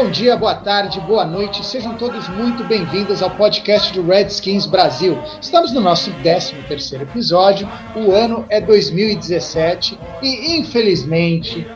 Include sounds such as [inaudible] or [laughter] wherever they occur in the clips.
Bom dia, boa tarde, boa noite, sejam todos muito bem-vindos ao podcast do Redskins Brasil. Estamos no nosso 13 terceiro episódio, o ano é 2017 e, infelizmente,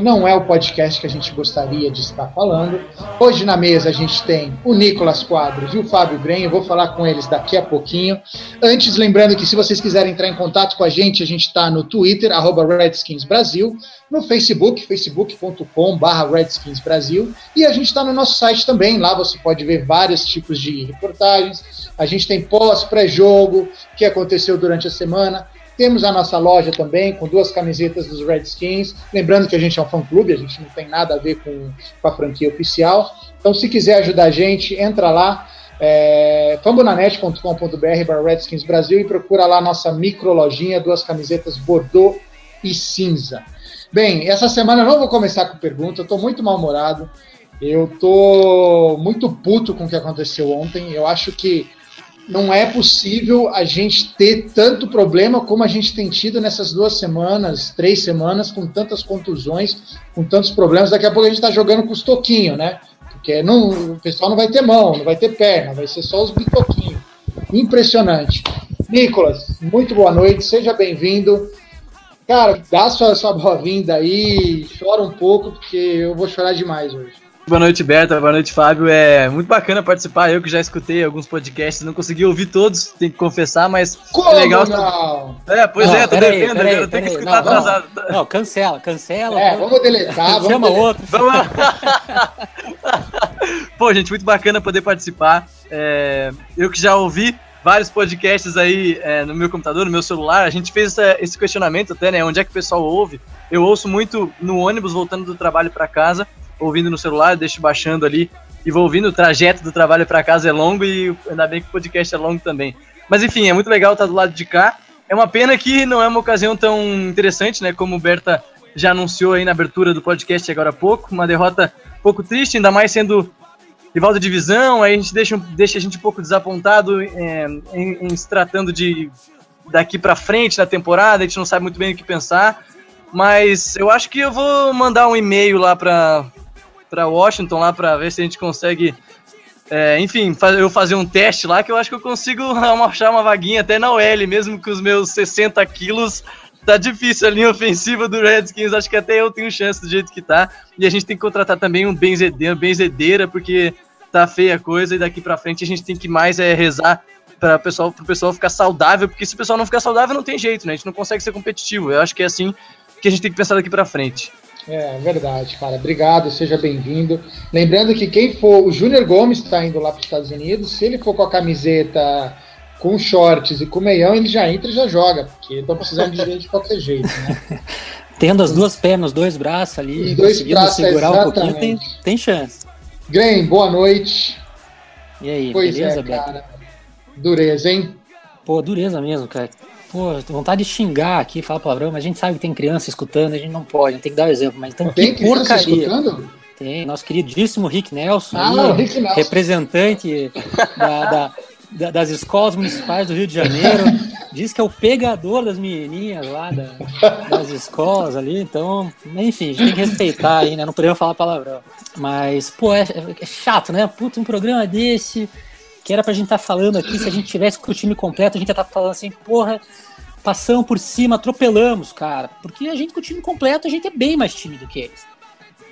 não é o podcast que a gente gostaria de estar falando. Hoje na mesa a gente tem o Nicolas Quadros e o Fábio Gren, vou falar com eles daqui a pouquinho. Antes, lembrando que se vocês quiserem entrar em contato com a gente, a gente está no Twitter, arroba Redskins Brasil, no Facebook, facebook.com.br Redskins Brasil, e a gente está no nosso site também, lá você pode ver vários tipos de reportagens, a gente tem pós, pré-jogo, que aconteceu durante a semana, temos a nossa loja também, com duas camisetas dos Redskins. Lembrando que a gente é um fã-clube, a gente não tem nada a ver com, com a franquia oficial. Então, se quiser ajudar a gente, entra lá, é, fambonanet.com.br Redskins Brasil e procura lá a nossa microlojinha, duas camisetas Bordeaux e cinza. Bem, essa semana eu não vou começar com pergunta, eu estou muito mal-humorado. Eu tô muito puto com o que aconteceu ontem. Eu acho que não é possível a gente ter tanto problema como a gente tem tido nessas duas semanas, três semanas, com tantas contusões, com tantos problemas. Daqui a pouco a gente está jogando com os toquinhos, né? Porque não, o pessoal não vai ter mão, não vai ter perna, vai ser só os bitoquinhos. Impressionante. Nicolas, muito boa noite, seja bem-vindo. Cara, dá sua, sua boa-vinda aí, chora um pouco, porque eu vou chorar demais hoje. Boa noite, Berta. Boa noite, Fábio. É muito bacana participar. Eu que já escutei alguns podcasts, não consegui ouvir todos, tenho que confessar, mas Como é legal. não? É, pois Não, é, tô devendo, peraí, eu tenho que escutar Não, não. atrasado. Não, cancela, cancela. É, vamos deletar, vamos Chama deletar. outro. Vamos lá. [laughs] Pô, gente, muito bacana poder participar. É, eu que já ouvi vários podcasts aí é, no meu computador, no meu celular, a gente fez essa- esse questionamento até, né? Onde é que o pessoal ouve? Eu ouço muito no ônibus, voltando do trabalho para casa, ouvindo no celular, deixo baixando ali e vou ouvindo. O trajeto do trabalho para casa é longo e ainda bem que o podcast é longo também. Mas enfim, é muito legal estar do lado de cá. É uma pena que não é uma ocasião tão interessante, né? Como o Berta já anunciou aí na abertura do podcast agora há pouco. Uma derrota um pouco triste, ainda mais sendo rival da divisão. Aí a gente deixa, deixa a gente um pouco desapontado é, em, em se tratando de daqui para frente na temporada. A gente não sabe muito bem o que pensar. Mas eu acho que eu vou mandar um e-mail lá para para Washington lá para ver se a gente consegue é, enfim, eu fazer um teste lá que eu acho que eu consigo [laughs] achar uma vaguinha até na OL, mesmo com os meus 60 quilos. Tá difícil a linha ofensiva do Redskins, acho que até eu tenho chance do jeito que tá. E a gente tem que contratar também um benzedeira, benzedeira porque tá feia a coisa e daqui pra frente a gente tem que mais é, rezar para pessoal, pro pessoal ficar saudável, porque se o pessoal não ficar saudável não tem jeito, né? A gente não consegue ser competitivo. Eu acho que é assim que a gente tem que pensar daqui pra frente. É verdade, cara. Obrigado, seja bem-vindo. Lembrando que quem for, o Júnior Gomes está indo lá para os Estados Unidos. Se ele for com a camiseta com shorts e com meião, ele já entra e já joga, porque estão precisando de gente de qualquer jeito, né? [laughs] Tendo as duas pernas, os dois braços ali, Os dois braços, segurar um pouquinho, tem, exatamente. tem chance. Graham, boa noite. E aí, Pois beleza, é, Beto? cara. Dureza, hein? Pô, dureza mesmo, cara. Pô, vontade de xingar aqui, falar palavrão, mas a gente sabe que tem criança escutando, a gente não pode, a gente tem que dar o exemplo. Mas então, Tem que porcaria. escutando? Tem, nosso queridíssimo Rick Nelson, Ah, aí, Rick Nelson. representante da- da- da- das escolas municipais do Rio de Janeiro, diz que é o pegador das menininhas lá da- das escolas ali, então, enfim, a gente tem que respeitar aí, né? Não podemos falar palavrão. Mas, pô, é, é chato, né? Puta, um programa desse, que era pra gente estar falando aqui, se a gente tivesse com o time completo, a gente ia estar falando assim, porra, passamos por cima, atropelamos, cara. Porque a gente com o time completo, a gente é bem mais time do que eles.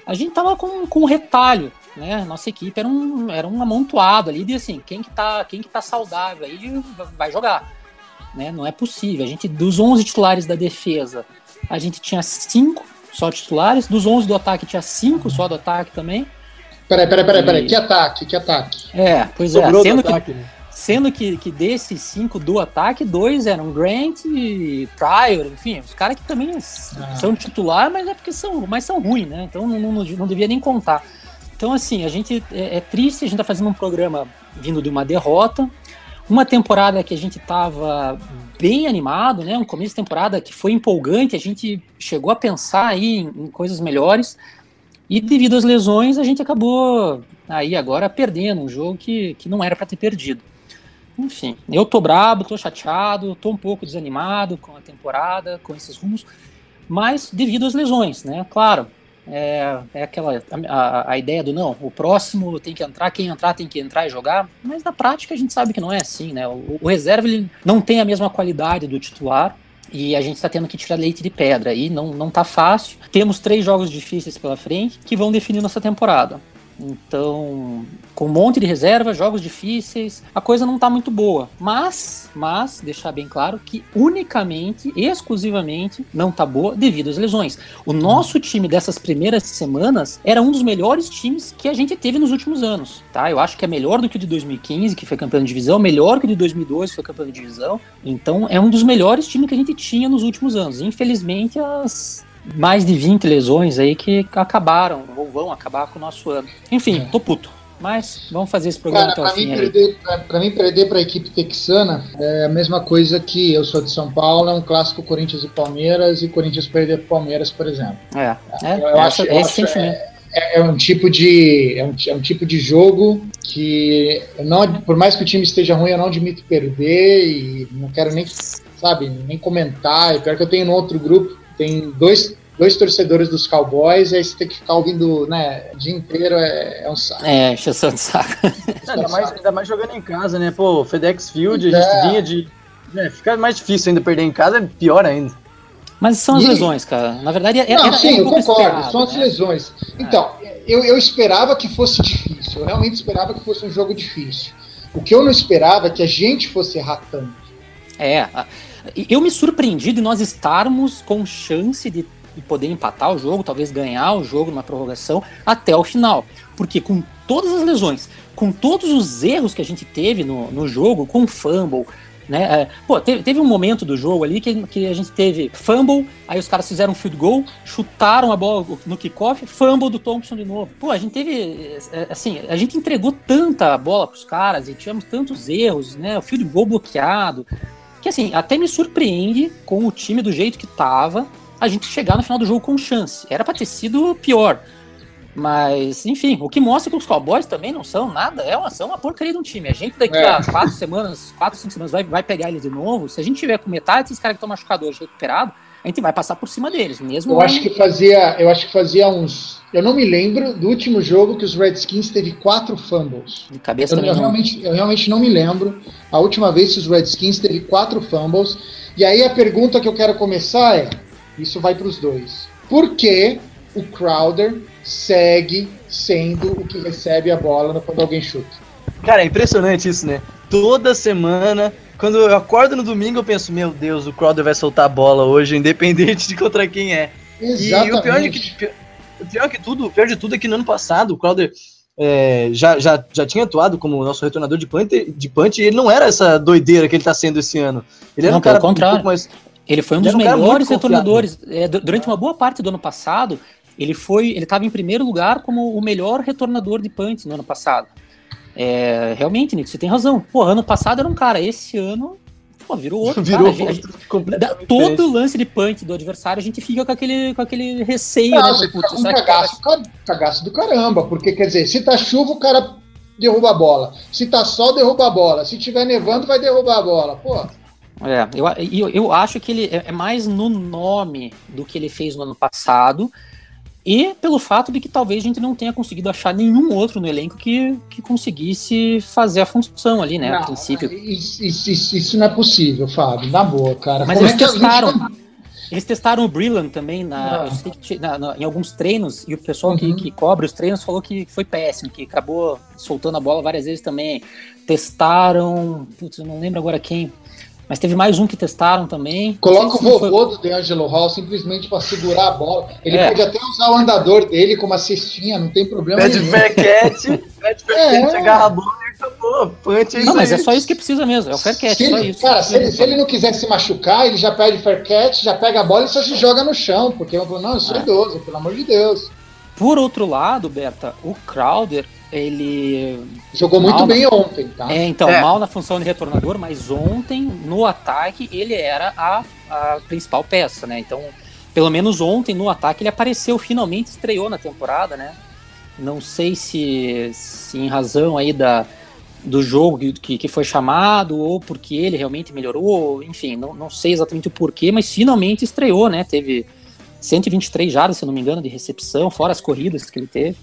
A gente tava com, com um retalho, né? Nossa equipe era um, era um amontoado ali de assim, quem que tá, quem que tá saudável aí vai jogar, né? Não é possível. A gente dos 11 titulares da defesa, a gente tinha cinco só titulares, dos 11 do ataque tinha cinco só do ataque também. Peraí, peraí, peraí, peraí. Que ataque, que ataque. É, pois Sobrou é, do sendo que ataque, né? Sendo que, que desses cinco do ataque, dois eram Grant e Pryor, enfim, os caras que também Ah. são titular, mas é porque são, mas são ruins, né? Então não, não, não devia nem contar. Então, assim, a gente é, é triste, a gente tá fazendo um programa vindo de uma derrota. uma temporada que a gente estava bem animado, né? Um começo de temporada que foi empolgante, a gente chegou a pensar aí em, em coisas melhores. E devido às lesões, a gente acabou aí agora perdendo um jogo que, que não era para ter perdido. Enfim, eu tô brabo, tô chateado, tô um pouco desanimado com a temporada, com esses rumos, mas devido às lesões, né? Claro, é, é aquela a, a, ideia do não, o próximo tem que entrar, quem entrar tem que entrar e jogar, mas na prática a gente sabe que não é assim, né? O, o reserva ele não tem a mesma qualidade do titular, e a gente está tendo que tirar leite de pedra e não, não tá fácil. Temos três jogos difíceis pela frente que vão definir nossa temporada. Então, com um monte de reserva, jogos difíceis, a coisa não tá muito boa. Mas, mas, deixar bem claro que unicamente, exclusivamente, não tá boa devido às lesões. O nosso time dessas primeiras semanas era um dos melhores times que a gente teve nos últimos anos, tá? Eu acho que é melhor do que o de 2015, que foi campeão de divisão, melhor que o de 2012, que foi campeão de divisão. Então, é um dos melhores times que a gente tinha nos últimos anos. Infelizmente, as mais de 20 lesões aí que acabaram, ou vão acabar com o nosso ano. Enfim, é. tô puto. Mas vamos fazer esse programa Cara, até o fim. Perder, pra, pra, mim, perder para a equipe texana é a mesma coisa que eu sou de São Paulo, é um clássico Corinthians e Palmeiras, e Corinthians perder para Palmeiras, por exemplo. É, é, eu, eu acho, é esse sentimento. É, é, um tipo de é um, é um, tipo de jogo que não por mais que o time esteja ruim eu não admito perder e não quero nem sabe nem comentar é pior que eu tenho no outro grupo tem dois dois torcedores dos Cowboys, aí você tem que ficar ouvindo, né, o dia inteiro é, é um saco. É, encheção de saco. [laughs] ainda, mais, ainda mais jogando em casa, né? Pô, FedEx Field, a gente é. vinha de. É, fica mais difícil ainda perder em casa, é pior ainda. Mas são as e... lesões, cara. Na verdade, é. Não, era, sim, um eu concordo, esperado, são as né? lesões. Então, eu, eu esperava que fosse difícil, eu realmente esperava que fosse um jogo difícil. O que eu não esperava é que a gente fosse errar tanto. É, eu me surpreendi de nós estarmos com chance de e poder empatar o jogo, talvez ganhar o jogo numa prorrogação até o final. Porque com todas as lesões, com todos os erros que a gente teve no, no jogo, com fumble, né? É, pô, teve, teve, um momento do jogo ali que, que a gente teve fumble, aí os caras fizeram um field goal, chutaram a bola no kickoff, fumble do Thompson de novo. Pô, a gente teve, é, assim, a gente entregou tanta bola pros caras e tivemos tantos erros, né? O field goal bloqueado, que assim, até me surpreende com o time do jeito que tava, a gente chegar no final do jogo com chance. Era pra ter sido pior. Mas, enfim, o que mostra que os Cowboys também não são nada, é uma, são uma porcaria de um time. A gente daqui é. a quatro semanas, quatro, cinco semanas vai, vai pegar eles de novo. Se a gente tiver com metade desses caras que estão machucados hoje recuperados, a gente vai passar por cima deles, mesmo. Eu acho que fazia, eu acho que fazia uns, eu não me lembro do último jogo que os Redskins teve quatro fumbles. De cabeça eu, eu realmente, eu realmente não me lembro a última vez que os Redskins teve quatro fumbles. E aí a pergunta que eu quero começar é isso vai para os dois. Por que o Crowder segue sendo o que recebe a bola quando alguém chuta? Cara, é impressionante isso, né? Toda semana, quando eu acordo no domingo, eu penso, meu Deus, o Crowder vai soltar a bola hoje, [laughs] independente de contra quem é. Exatamente. E o pior, é que, o pior que tudo, o pior de tudo é que no ano passado o Crowder é, já, já, já tinha atuado como nosso retornador de punch, de punch e ele não era essa doideira que ele tá sendo esse ano. Ele era não, um cara um pouco mais ele foi um dos melhores retornadores. É, durante uma boa parte do ano passado, ele foi. Ele estava em primeiro lugar como o melhor retornador de punts no ano passado. É, realmente, Nico, você tem razão. Pô, ano passado era um cara, esse ano pô, virou outro. [laughs] Virou cara. outro todo lance de punch do adversário, a gente fica com aquele, com aquele receio, Não, né? Você fica um cagaço, vai... cagaço do caramba, porque quer dizer, se tá chuva, o cara derruba a bola. Se tá sol, derruba a bola. Se tiver nevando, vai derrubar a bola. Pô. É, eu, eu, eu acho que ele é, é mais no nome do que ele fez no ano passado e pelo fato de que talvez a gente não tenha conseguido achar nenhum outro no elenco que, que conseguisse fazer a função ali, né, não, a princípio. Isso, isso, isso, não é possível, Fábio, na boa, cara. Mas Como eles é testaram, gente... eles testaram o Brillant também na, na, na, em alguns treinos e o pessoal uhum. que, que cobre os treinos falou que foi péssimo, que acabou soltando a bola várias vezes também. Testaram, putz, eu não lembro agora quem, mas teve mais um que testaram também. Coloca o vovô foi... do DeAngelo Hall simplesmente para segurar a bola. Ele é. pode até usar o andador dele como uma cestinha, não tem problema Pede Faircat, pede Faircat, é. agarra a bola e acabou. Punch, é não, mas é só isso que precisa mesmo, é o Faircat, só isso. Cara, se ele, se ele, não quiser se machucar, ele já pede Faircat, já pega a bola e só se joga no chão, porque eu não, eu sou é. idoso, pelo amor de Deus. Por outro lado, Berta, o Crowder ele. Jogou muito Mal, bem ontem, tá? É, então, É. mal na função de retornador, mas ontem, no ataque, ele era a, a principal peça, né? Então, pelo menos ontem, no ataque, ele apareceu, finalmente estreou na temporada, né? Não sei se, se em razão aí da, do jogo que, que foi chamado, ou porque ele realmente melhorou, enfim, não, não sei exatamente o porquê, mas finalmente estreou, né? Teve 123 jardas, se não me engano, de recepção, fora as corridas que ele teve.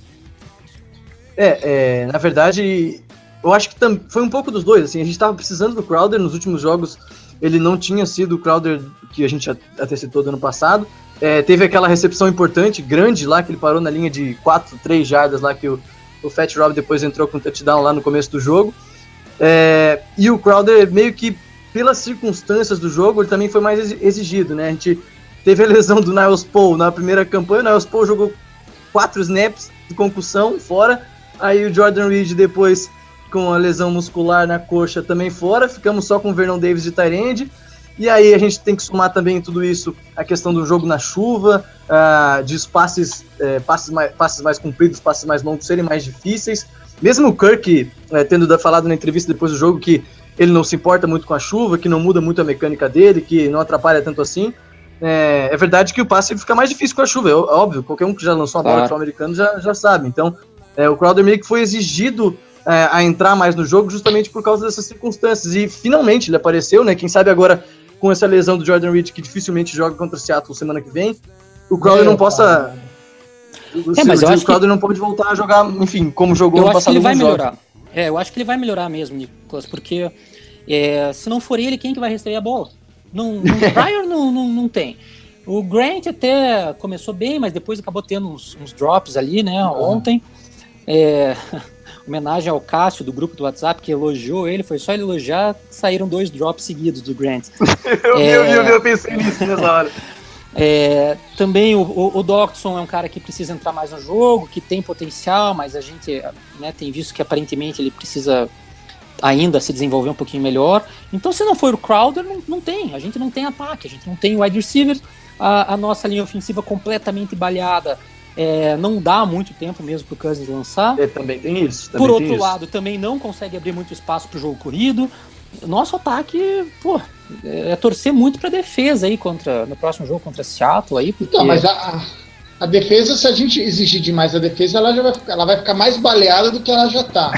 É, é, na verdade, eu acho que foi um pouco dos dois. Assim, a gente tava precisando do Crowder nos últimos jogos. Ele não tinha sido o Crowder que a gente até citou do ano passado. É, teve aquela recepção importante, grande lá, que ele parou na linha de 4, 3 jardas lá, que o, o Fat Rob depois entrou com um touchdown lá no começo do jogo. É, e o Crowder, meio que pelas circunstâncias do jogo, ele também foi mais exi- exigido, né? A gente teve a lesão do Niles Paul na primeira campanha, o Niles Paul jogou quatro snaps de concussão fora, aí o Jordan Reed depois com a lesão muscular na coxa também fora, ficamos só com o Vernon Davis de Tyrande, e aí a gente tem que somar também tudo isso a questão do jogo na chuva, ah, de passes, eh, passes, mais, passes mais compridos, passes mais longos serem mais difíceis, mesmo o Kirk eh, tendo falado na entrevista depois do jogo que ele não se importa muito com a chuva, que não muda muito a mecânica dele, que não atrapalha tanto assim. É, é verdade que o passe fica mais difícil com a chuva, é óbvio, qualquer um que já lançou uma bola Claro. de futebol americano já, já sabe. Então, é, o Crowder meio que foi exigido é, a entrar mais no jogo justamente por causa dessas circunstâncias. E finalmente ele apareceu, né? Quem sabe agora com essa lesão do Jordan Reed, que dificilmente joga contra o Seattle semana que vem, o Crowder Meu não possa. O, É, mas eu o acho que- Crowder não pode voltar a jogar, enfim, como jogou Eu no acho que passado ele vai jogos. melhorar. É, eu acho que ele vai melhorar mesmo, Nicolas, porque é, se não for ele, quem que vai receber a bola? Não, não, [laughs] Pryor não, não, não tem. O Grant até começou bem, mas depois acabou tendo uns, uns drops ali, né, ontem. É, [laughs] homenagem ao Cássio, do grupo do WhatsApp, que elogiou ele, foi só ele elogiar, saíram dois drops seguidos do Grant. [laughs] Eu, vi, eu, vi, eu, É. eu pensei nisso nessa hora. [laughs] É, também o, o, o Doctson é um cara que precisa entrar mais no jogo, que tem potencial, mas a gente né, tem visto que aparentemente ele precisa ainda se desenvolver um pouquinho melhor. Então, se não for o Crowder, não, não tem. A gente não tem ataque, a gente não tem wide receiver. A, a nossa linha ofensiva completamente balhada. É, não dá muito tempo mesmo pro Cousins lançar. É, também tem isso. Também Por tem outro isso. lado, também não consegue abrir muito espaço pro jogo corrido. Nosso ataque, pô, é é torcer muito pra defesa aí contra no próximo jogo contra Seattle aí, porque Então, mas a, a, defesa, se a gente exigir demais a defesa, ela já vai, ficar- ela vai ficar mais baleada do que ela já tá.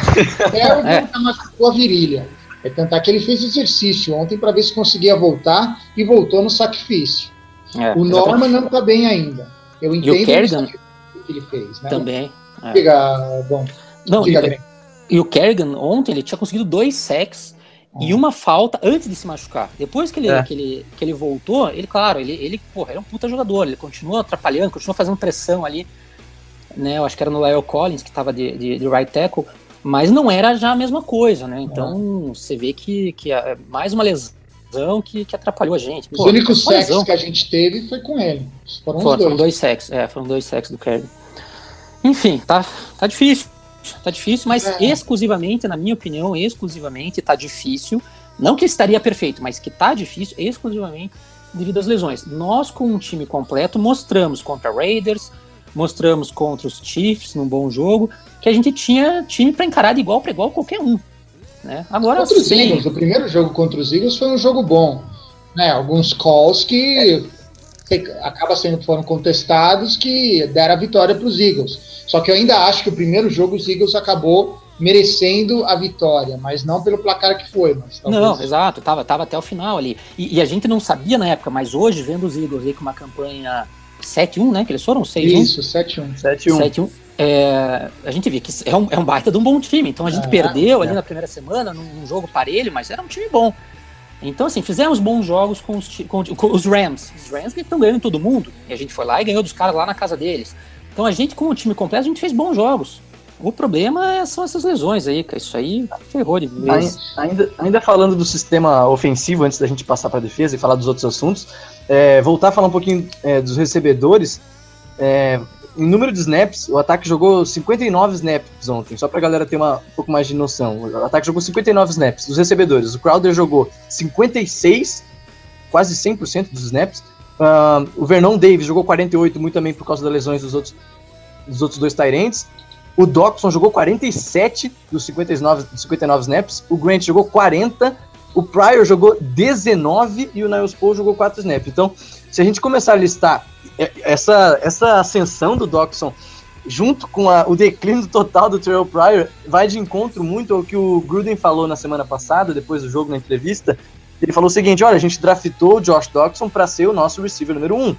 Harry [laughs] É. nunca machucou a virilha. É tentar que ele fez exercício ontem para ver se conseguia voltar e voltou no sacrifício. É, O exatamente. Norman não tá bem ainda. Eu E o entendo Kerrigan? Que ele fez, né? também. é. Diga, bom, Não, diga, e, Greg. e o Kerrigan ontem ele tinha conseguido dois sacks e uma falta antes de se machucar. Depois que ele, É. que ele, que ele voltou, ele, claro, ele, ele porra, era um puta jogador, ele continuou atrapalhando, continuou fazendo pressão ali. Né, eu acho que era no Lyle Collins que tava de, de, de right tackle, mas não era já a mesma coisa, né? Então você vê que, que é mais uma lesão que, que atrapalhou a gente. Os Pô, únicos só sacks lesão. que a gente teve foi com ele. Foram os Foram, foram dois. dois sacks, é, foram dois sacks do Kerrigan. Enfim, tá, tá difícil. Tá difícil, mas É. exclusivamente, na minha opinião, exclusivamente tá difícil. Não que estaria perfeito, mas que tá difícil exclusivamente devido às lesões. Nós, com um time completo, mostramos contra Raiders, mostramos contra os Chiefs num bom jogo, que a gente tinha time para encarar de igual para igual qualquer um. Né? Agora Contra os Eagles, o primeiro jogo contra os Eagles foi um jogo bom. Né? Alguns calls que acaba sendo foram contestados que deram a vitória para os Eagles. Só que eu ainda acho que o primeiro jogo os Eagles acabou merecendo a vitória, mas não pelo placar que foi. Mas talvez- Não, exato, tava, tava até o final ali. E, e a gente não sabia na época, mas hoje, vendo os Eagles aí com uma campanha 7-1, né? Que eles foram 6-1. Isso, 7-1. 7-1. 7-1. É, a gente vê que é um, é um baita de um bom time. Então a gente É, perdeu ali é. na primeira semana, num, num jogo parelho, mas era um time bom. Então, assim, fizemos bons jogos com os, com, com os Rams. Os Rams que estão ganhando todo mundo. E a gente foi lá e ganhou dos caras lá na casa deles. Então a gente, com o time completo, a gente fez bons jogos. O problema é- são essas lesões aí, cara. Isso aí ferrou de vez. Ai- Ainda, ainda falando do sistema ofensivo, antes da gente passar para a defesa e falar dos outros assuntos, é, voltar a falar um pouquinho é, dos recebedores. É, em número de snaps, o ataque jogou 59 snaps ontem, só para a galera ter uma, um pouco mais de noção. O ataque jogou 59 snaps dos recebedores. O Crowder jogou 56, quase 100% dos snaps. Ah, o Vernon Davis jogou 48, muito também por causa das lesões dos outros, dos outros dois Tyrants. O Doxson jogou 47 dos 59, dos 59 snaps, o Grant jogou 40, o Pryor jogou 19 e o Niles Paul jogou 4 snaps. Então, se a gente começar a listar essa, essa ascensão do Doxson junto com a, o declínio total do Terrell Pryor, vai de encontro muito ao que o Gruden falou na semana passada, depois do jogo, na entrevista. Ele falou o seguinte: olha, a gente draftou o Josh Doxson para ser o nosso receiver número 1. Um.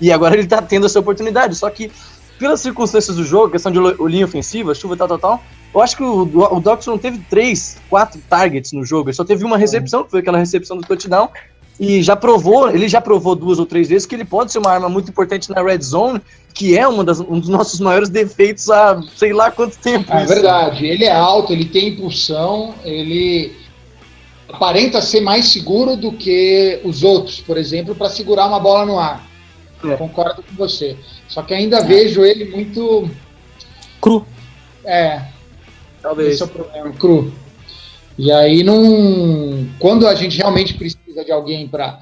E agora ele tá tendo essa oportunidade. Só que, pelas circunstâncias do jogo, questão de linha ofensiva, chuva, tal, tal, tal, eu acho que o, o Doxson não teve três, quatro targets no jogo. Ele só teve uma recepção, que foi aquela recepção do touchdown. E já provou, ele já provou duas ou três vezes que ele pode ser uma arma muito importante na red zone, que é uma das, um dos nossos maiores defeitos há sei lá quanto tempo. É verdade, ele é alto, ele tem impulsão, ele aparenta ser mais seguro do que os outros, por exemplo, para segurar uma bola no ar. É. Concordo com você. Só que ainda é. vejo ele muito cru. É. Talvez. Esse é o problema, cru. E aí não. Quando a gente realmente precisa de alguém para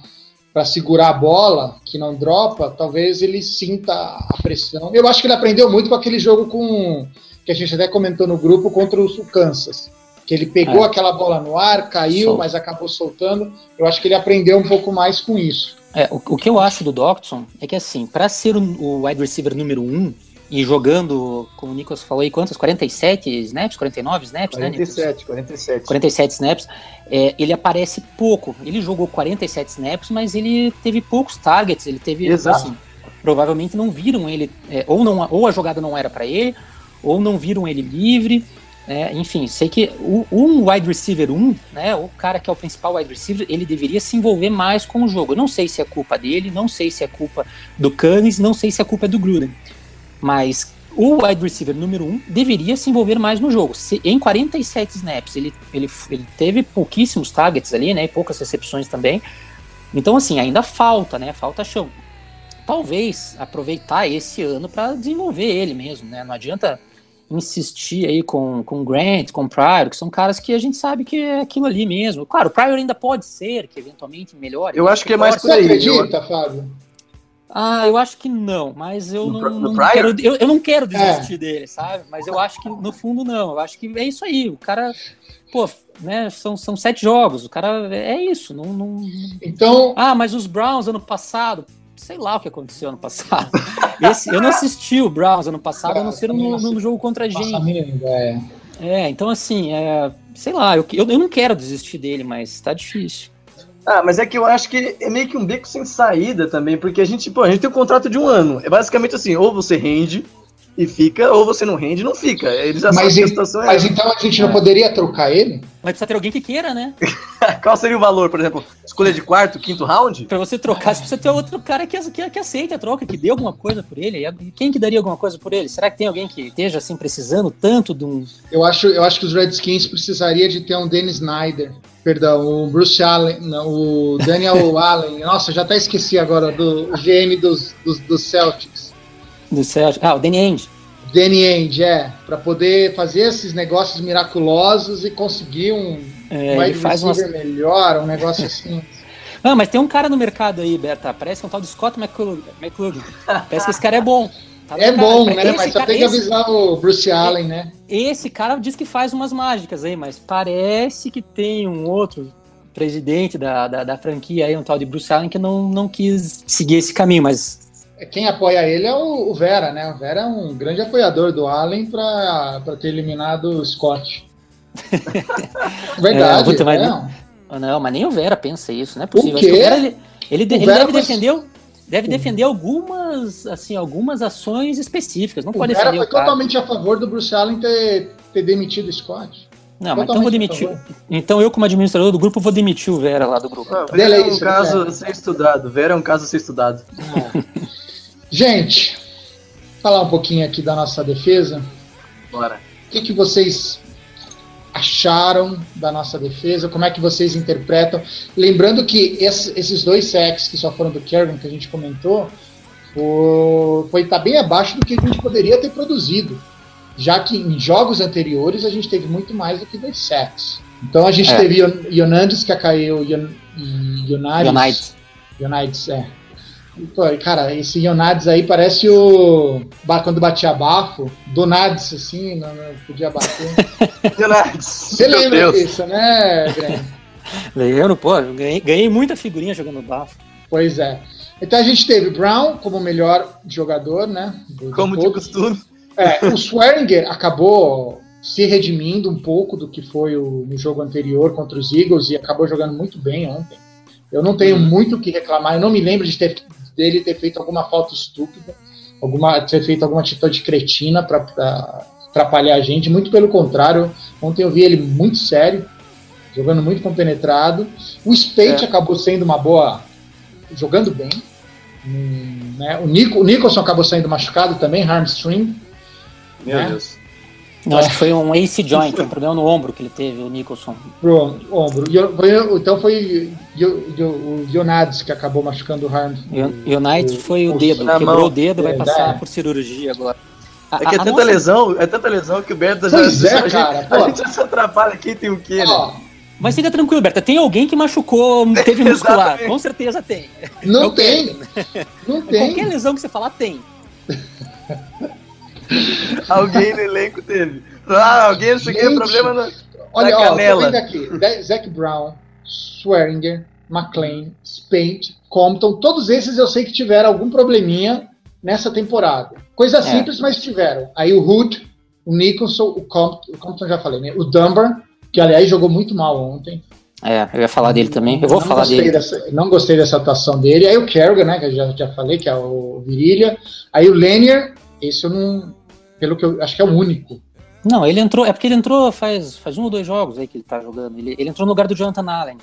para segurar a bola, que não dropa, talvez ele sinta a pressão. Eu acho que ele aprendeu muito com aquele jogo com que a gente até comentou no grupo contra o Kansas, que ele pegou é. aquela bola no ar, caiu, Sol. mas acabou soltando. Eu acho que ele aprendeu um pouco mais com isso. É, o, o que eu acho do Doctson é que assim, para ser o, o wide receiver número um, e jogando, como o Nicolas falou aí, quantos? 47 snaps? 49 snaps, 47, né, 47. 47 snaps. É, ele aparece pouco. Ele jogou 47 snaps, mas ele teve poucos targets. Ele teve. Exato. Assim, provavelmente não viram ele, é, ou, não, ou a jogada não era para ele, ou não viram ele livre. É, enfim, sei que o, um wide receiver 1, né, o cara que é o principal wide receiver, ele deveria se envolver mais com o jogo. Eu não sei se é culpa dele, não sei se é culpa do Canis, não sei se é culpa do Gruden. Mas o wide receiver número 1 um deveria se envolver mais no jogo. Se, em 47 snaps, ele, ele, ele teve pouquíssimos targets ali, né? E poucas recepções também. Então, assim, ainda falta, né? Falta chão. Talvez aproveitar esse ano para desenvolver ele mesmo, né? Não adianta insistir aí com, com Grant, com Pryor, que são caras que a gente sabe que é aquilo ali mesmo. Claro, o Pryor ainda pode ser que eventualmente melhore. Eu acho que é mais por aí. Você acredita, Fábio? Ah, eu acho que não, mas eu no, não, não quero, eu, eu, não quero desistir é. dele, sabe? Mas eu acho que no fundo não. Eu acho que é isso aí. O cara, pô, né? São, são sete jogos. O cara é isso. Não, não. Então. Ah, mas os Browns ano passado, sei lá o que aconteceu ano passado. [laughs] Esse, eu não assisti o Browns ano passado, a não ser no, no, jogo contra a gente. É. é, então assim, é, sei lá, eu, eu, eu não quero desistir dele, mas tá difícil. Ah, mas é que eu acho que é meio que um beco sem saída também, porque a gente, pô, a gente tem um contrato de um ano. É basicamente assim, ou você rende e fica, ou você não rende e não fica. Eles já mas, a situação é Mas então a gente não é. poderia trocar ele? Mas precisa ter alguém que queira, né? [laughs] Qual seria o valor, por exemplo? Escolha de quarto, quinto round? Pra você trocar, você precisa ter outro cara que, que, que aceite a troca, que dê alguma coisa por ele. Quem que daria alguma coisa por ele? Será que tem alguém que esteja assim precisando tanto de um. Eu acho, eu acho que os Redskins precisaria de ter um Dennis Snyder. Perdão, o Bruce Allen, não, o Daniel [laughs] Allen. Nossa, já até esqueci agora do GM dos, dos, dos Celtics. Do Celtics. Ah, o Danny Ainge. Danny Ainge, é. Para poder fazer esses negócios miraculosos e conseguir um é, wide faz umas... melhor, um negócio [laughs] assim. Ah, mas tem um cara no mercado aí, Berta, parece um tal de Scott McClung. Parece que esse cara é bom. Tá é bom, né? Mas só cara, tem que avisar esse, o Bruce Allen, né? Esse cara diz que faz umas mágicas aí, mas parece que tem um outro presidente da, da, da franquia aí, um tal de Bruce Allen, que não, não quis seguir esse caminho, mas quem apoia ele é o, Vera, né? O Vera é um grande apoiador do Allen para ter eliminado o Scott. [laughs] Verdade, é, mas, não. não, mas nem o Vera pensa isso, não é possível. O o Vera, ele, ele, ele deve defender deve defender algumas assim algumas ações específicas. Não o pode Vera defender foi totalmente a favor do Bruce Allen ter, ter demitido o Scott. Não, mas então vou demitir. Então eu, como administrador do grupo, vou demitir o Vera lá do grupo. Não, Vera é um caso a ser estudado. Vera é um caso a ser estudado. [laughs] Gente, falar um pouquinho aqui da nossa defesa. Bora. O que, que vocês acharam da nossa defesa? Como é que vocês interpretam? Lembrando que esses dois sacks que só foram do Kerwin, que a gente comentou, foi estar tá bem abaixo do que a gente poderia ter produzido. Já que em jogos anteriores a gente teve muito mais do que dois sacks. Então a gente é. teve Yonandes que caiu, United, United, é, Pô, cara, esse Ionades aí parece o. Quando batia bafo, Donades, assim, não, não podia bater. [laughs] Você Meu lembra Deus. disso, né, Grêmio? Lembro, pô, ganhei, ganhei muita figurinha jogando bafo. Pois é. Então a gente teve Brown como melhor jogador, né? do- Como de costume. É, o Swearinger acabou se redimindo um pouco do que foi o, no jogo anterior contra os Eagles e acabou jogando muito bem ontem. Eu não tenho muito o que reclamar, eu não me lembro de ter, dele ter feito alguma falta estúpida, alguma, ter feito alguma atitude cretina para atrapalhar a gente, muito pelo contrário, ontem eu vi ele muito sério, jogando muito compenetrado. O Spate É. acabou sendo uma boa. jogando bem. Hum, né? o, Nico, o Nicholson acabou saindo machucado também, hamstring. Meu É. Deus. Não, acho que foi um ace joint, um problema no ombro que ele teve, o Nicholson. pro ombro. Foi- então foi o Ionades que acabou machucando o Harm. O o Knight foi o o- dedo, quebrou mão. o dedo, vai É, passar é. por cirurgia agora. A- É que é tanta nossa- lesão, é tanta lesão que o Berta já. Pois é, gente- cara, A gente já se atrapalha quem tem o quê, né? Mas fica tranquilo, Berta, tem alguém que machucou, teve [laughs] muscular, com certeza tem. não tem, não [laughs] tem. Qualquer lesão que você falar, tem. [laughs] [laughs] Alguém no elenco teve. Ah, alguém não sei o que, problema no. Olha, na canela. aqui. Zac Brown, Swearinger, McLean, Spade, Compton, todos esses eu sei que tiveram algum probleminha nessa temporada. Coisa simples, mas tiveram. Aí o Hood, o Nicholson, o Compton, o Compton já falei, né? O Dunbar, que aliás jogou muito mal ontem. É, eu ia falar dele também. Eu vou não falar dele. Dessa, não gostei dessa atuação dele. Aí o Kerrigan, né, que eu já, já falei, que é o Virilha. Aí o Lanier, esse eu não. Pelo que eu acho que é o único. Não, ele entrou, é porque ele entrou faz, faz um ou dois jogos aí que ele tá jogando. Ele, ele entrou no lugar do Jonathan Allen.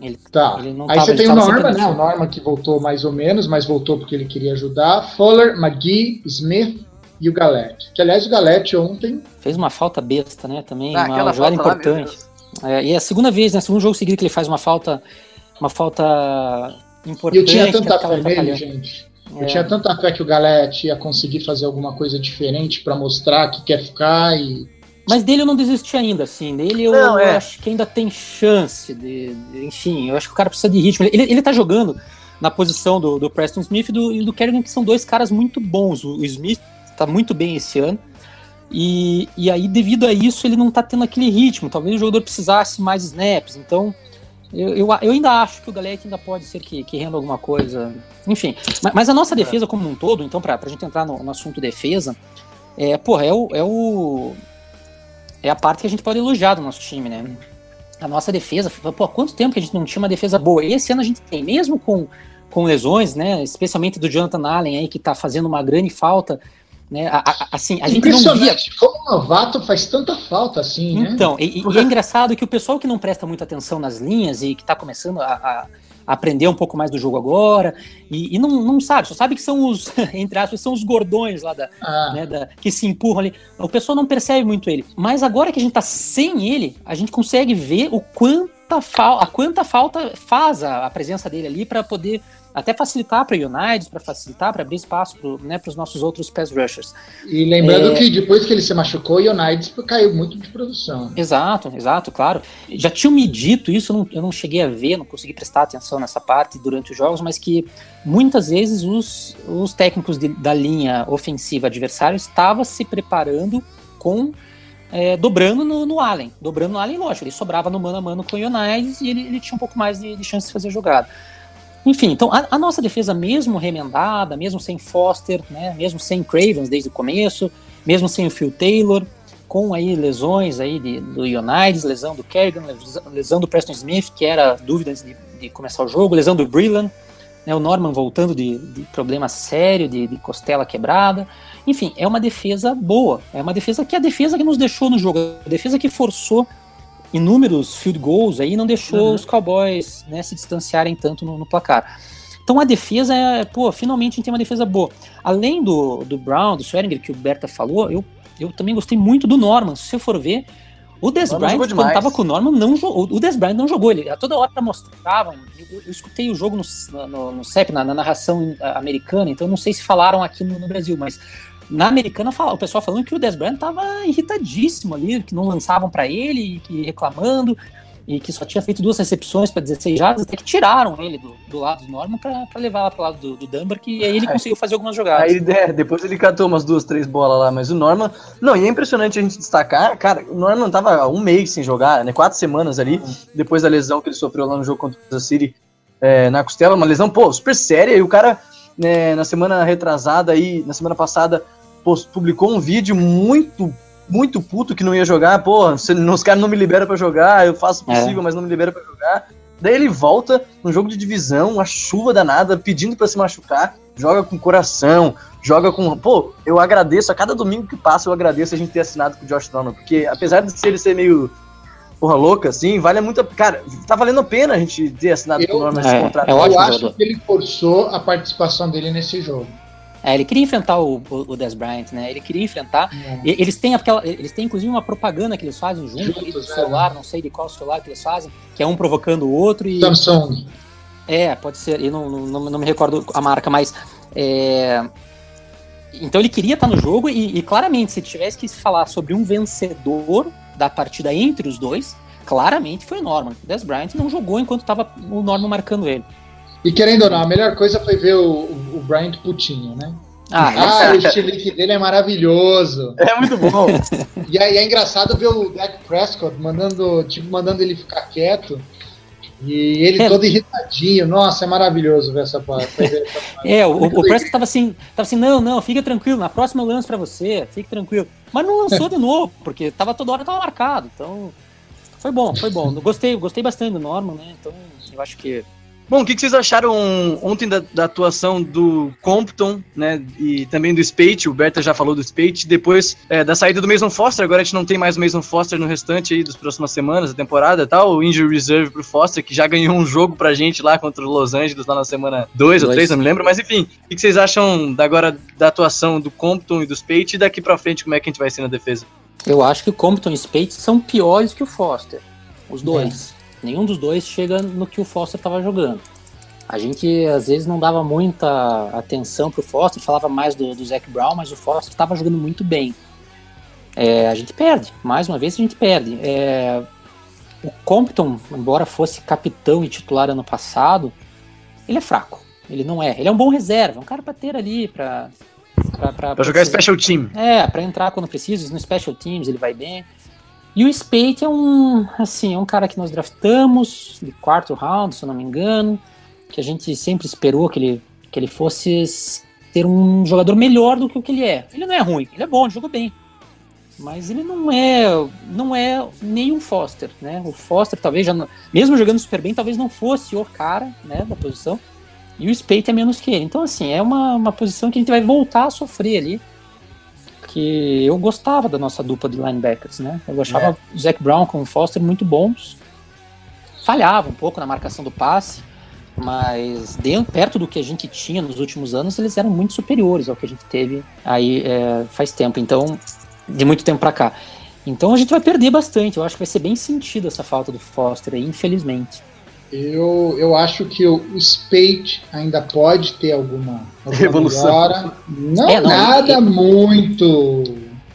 Ele, Tá. ele não Aí tava- você ele tem o Norma, né? O no- Norma que voltou mais ou menos, mas voltou porque ele queria ajudar. Fuller, McGee, Smith e o Galete. Que aliás o Galete ontem. Fez uma falta besta, né? Também, Ah, uma jogada importante. É, e é a segunda vez, né? Segundo jogo seguido que ele faz uma falta, uma falta E importante. eu tinha tanta fé nele, atrapalhando. É. Eu tinha tanta fé que o Galete ia conseguir fazer alguma coisa diferente pra mostrar que quer ficar e. Mas dele eu não desisti ainda, assim. Dele eu, Não, é. acho que ainda tem chance. De, de- enfim, eu acho que o cara precisa de ritmo. Ele, ele tá jogando na posição do, do Preston Smith e do, e do Kerrigan, que são dois caras muito bons. O, o Smith tá muito bem esse ano. E, e aí, devido a isso, ele não tá tendo aquele ritmo. Talvez o jogador precisasse mais snaps. Então, eu, eu, eu ainda acho que o Galete ainda pode ser que, que renda alguma coisa. Enfim. Mas, mas a nossa defesa como um todo, então, pra, pra gente entrar no, no assunto defesa, é, porra, é o, é o. É a parte que a gente pode elogiar do nosso time, né? A nossa defesa, pô, há quanto tempo que a gente não tinha uma defesa boa? E esse ano a gente tem, mesmo com, com lesões, né? Especialmente do Jonathan Allen aí, que tá fazendo uma grande falta. Né? A- a- assim, a gente não via. Como novato faz tanta falta assim, né? então, e, e [laughs] é engraçado que o pessoal que não presta muita atenção nas linhas e que tá começando a, a- aprender um pouco mais do jogo agora, e, e não, não sabe, só sabe que são os, [laughs] entre aspas, são os gordões lá da, Ah, né, da- que se empurram ali. O pessoal não percebe muito ele. Mas agora que a gente tá sem ele, a gente consegue ver o quanta, a quanta falta faz a, a presença dele ali para poder até facilitar para o United, para facilitar, para abrir espaço para né, os nossos outros pass rushers. E lembrando É. que depois que ele se machucou, o United caiu muito de produção. Exato, exato, claro. Já tinham me dito isso, eu não, eu não cheguei a ver, não consegui prestar atenção nessa parte durante os jogos, mas que muitas vezes os, os técnicos de- da linha ofensiva adversária estavam se preparando com. é, dobrando no, no Allen. Dobrando no Allen, lógico, ele sobrava no mano a mano com o United e ele, ele tinha um pouco mais de, de chance de fazer jogada. Enfim, então a, a nossa defesa, mesmo remendada, mesmo sem Foster, né, mesmo sem Cravens desde o começo, mesmo sem o Phil Taylor, com aí lesões aí de, do United, lesão do Kerrigan, lesão, do Preston Smith, que era dúvida antes de, de começar o jogo, lesão do Brillan, né, o Norman voltando de, de problema sério, de, de costela quebrada. Enfim, é uma defesa boa. É uma defesa que é a defesa que nos deixou no jogo, a defesa que forçou inúmeros field goals aí, não deixou Uhum. os Cowboys né, se distanciarem tanto no, no placar. Então a defesa é, pô, finalmente a gente tem uma defesa boa. Além do, do Brown, do Swearinger, que o Berta falou, eu, eu também gostei muito do Norman. Se você for ver, o Des Bryant, quando demais. tava com o Norman, não jogou. O Des Bryant não jogou. Ele, a toda hora mostravam. Eu, eu escutei o jogo no, no, no CEP, na, na narração americana, então não sei se falaram aqui no, no Brasil, mas na americana fala, o pessoal falando que o Des Bryant tava irritadíssimo ali, que não lançavam para ele, que reclamando. e que só tinha feito duas recepções para 16 jardas, até que tiraram ele do, do lado do Norman para levar lá pro lado do, do Dunbar, que aí ele conseguiu fazer algumas jogadas. Aí, é, depois ele catou umas duas, três bolas lá, mas o Norman. Não, e é impressionante a gente destacar, cara, o Norman tava um mês sem jogar, né? Quatro semanas ali, depois da lesão que ele sofreu lá no jogo contra o Kansas City é, na costela, uma lesão, pô, super séria, e o cara, né, na semana retrasada aí, na semana passada, pô, publicou um vídeo muito muito puto que não ia jogar, pô, se, os caras não me liberam para jogar, eu faço o possível, é. mas não me liberam para jogar. Daí ele volta num jogo de divisão, uma chuva danada, pedindo para se machucar, joga com coração, joga com. Pô, eu agradeço, a cada domingo que passa, eu agradeço a gente ter assinado com o Josh Donovan, porque apesar de ele ser meio porra louca, assim, vale muito. Cara, tá valendo a pena a gente ter assinado eu, com o Norman é, esse contrato. É eu acho que ele forçou a participação dele nesse jogo. É, ele queria enfrentar o, o, o Des Bryant, né? Ele queria enfrentar. É. Eles têm aquela, eles têm inclusive uma propaganda que eles fazem junto Juntos, do celular, é. não sei de qual celular que eles fazem, que é um provocando o outro e. Samsung. É, pode ser. Eu não, não, não me recordo a marca, mas é... então ele queria estar no jogo e, e, claramente se tivesse que falar sobre um vencedor da partida entre os dois, claramente foi o Norman. O Des Bryant não jogou enquanto estava o Norman marcando ele. E querendo ou não, a melhor coisa foi ver o, o Bryant putinho, né? Ah, ah o estilique [laughs] dele é maravilhoso. É muito bom. e aí é engraçado ver o Dak Prescott mandando, tipo, mandando ele ficar quieto. E ele é. todo irritadinho. Nossa, é maravilhoso ver essa [laughs] parte. é, o, o Prescott tava assim, tava assim, não, não, fica tranquilo, na próxima eu lanço pra você, fique tranquilo. Mas não lançou de novo, porque tava toda hora tava marcado. Então, foi bom, foi bom. Gostei, gostei bastante do Norman, né? Então, eu acho que Bom, o que, que, vocês acharam ontem da, da, atuação do Compton, né, e também do Spate, o Berta já falou do Spate, depois é, da saída do Mason Foster, agora a gente não tem mais o Mason Foster no restante aí das próximas semanas da temporada, tá? O Injury Reserve pro Foster, que já ganhou um jogo pra gente lá contra o Los Angeles lá na semana 2 ou 3, não me lembro, mas enfim, o que, que vocês acham da, agora da atuação do Compton e do Spate e daqui pra frente como é que a gente vai ser na defesa? Eu acho que o Compton e o Spate são piores que o Foster, os dois. É. Nenhum dos dois chega no que o Foster estava jogando. A gente às vezes não dava muita atenção pro Foster, falava mais do, do Zac Brown, mas o Foster estava jogando muito bem. É, a gente perde, mais uma vez a gente perde. É, o Compton, embora fosse capitão e titular ano passado, ele é fraco. Ele não é. Ele é um bom reserva, um cara para ter ali, para para jogar special team. É, para entrar quando precisa, no special teams ele vai bem. E o Spate é um, assim, é um cara que nós draftamos de quarto round, se eu não me engano, que a gente sempre esperou que ele, que ele fosse ser um jogador melhor do que o que ele é. Ele não é ruim, ele é bom, ele jogou bem. Mas ele não é, não é nem um Foster, né? O Foster talvez já, mesmo jogando super bem, talvez não fosse o cara, né, da posição. E o Spate é menos que ele. Então, assim, é uma, uma posição que a gente vai voltar a sofrer ali que eu gostava da nossa dupla de linebackers, né? Eu achava é. o Zac Brown com o Foster muito bons. Falhava um pouco na marcação do passe, mas dentro, perto do que a gente tinha nos últimos anos, eles eram muito superiores ao que a gente teve aí é, faz tempo. Então, de muito tempo para cá. Então a gente vai perder bastante. Eu acho que vai ser bem sentido essa falta do Foster aí, infelizmente. Eu, eu acho que o, o Spade ainda pode ter alguma, alguma Revolução. melhora. Não, é, não nada ele, muito.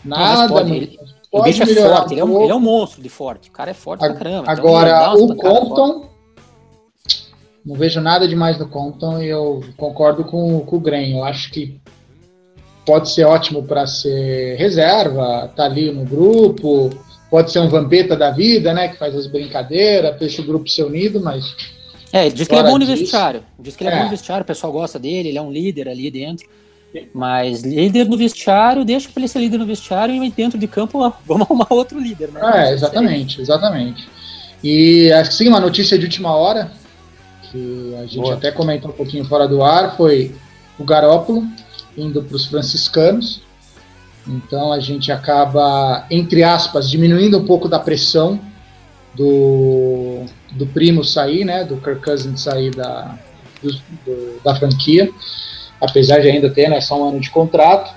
Nada pode, muito. Ele, o bicho é forte, ele é, um, ele é, um, monstro de forte. O cara é forte a, pra caramba. Agora, então, o Compton. Não vejo nada demais no Compton e eu concordo com, com o Gren. Eu acho que pode ser ótimo para ser reserva, tá ali no grupo, pode ser um vampeta da vida, né? Que faz as brincadeiras, deixa o grupo ser unido, mas. É, ele diz que ele é bom no vestiário. Diz que ele é, é, bom no vestiário, o pessoal gosta dele, ele é um líder ali dentro. Mas líder no vestiário, deixa pra ele ser líder no vestiário e dentro de campo [laughs] vamos arrumar outro líder, né? É, exatamente, exatamente. E assim, uma notícia de última hora, que a gente Boa. até comentou um pouquinho fora do ar, foi o Garópolo indo para os franciscanos. Então a gente acaba, entre aspas, diminuindo um pouco da pressão do, do primo sair, né, do Kirk Cousins sair da, do, do, da franquia, apesar de ainda ter né, só um ano de contrato.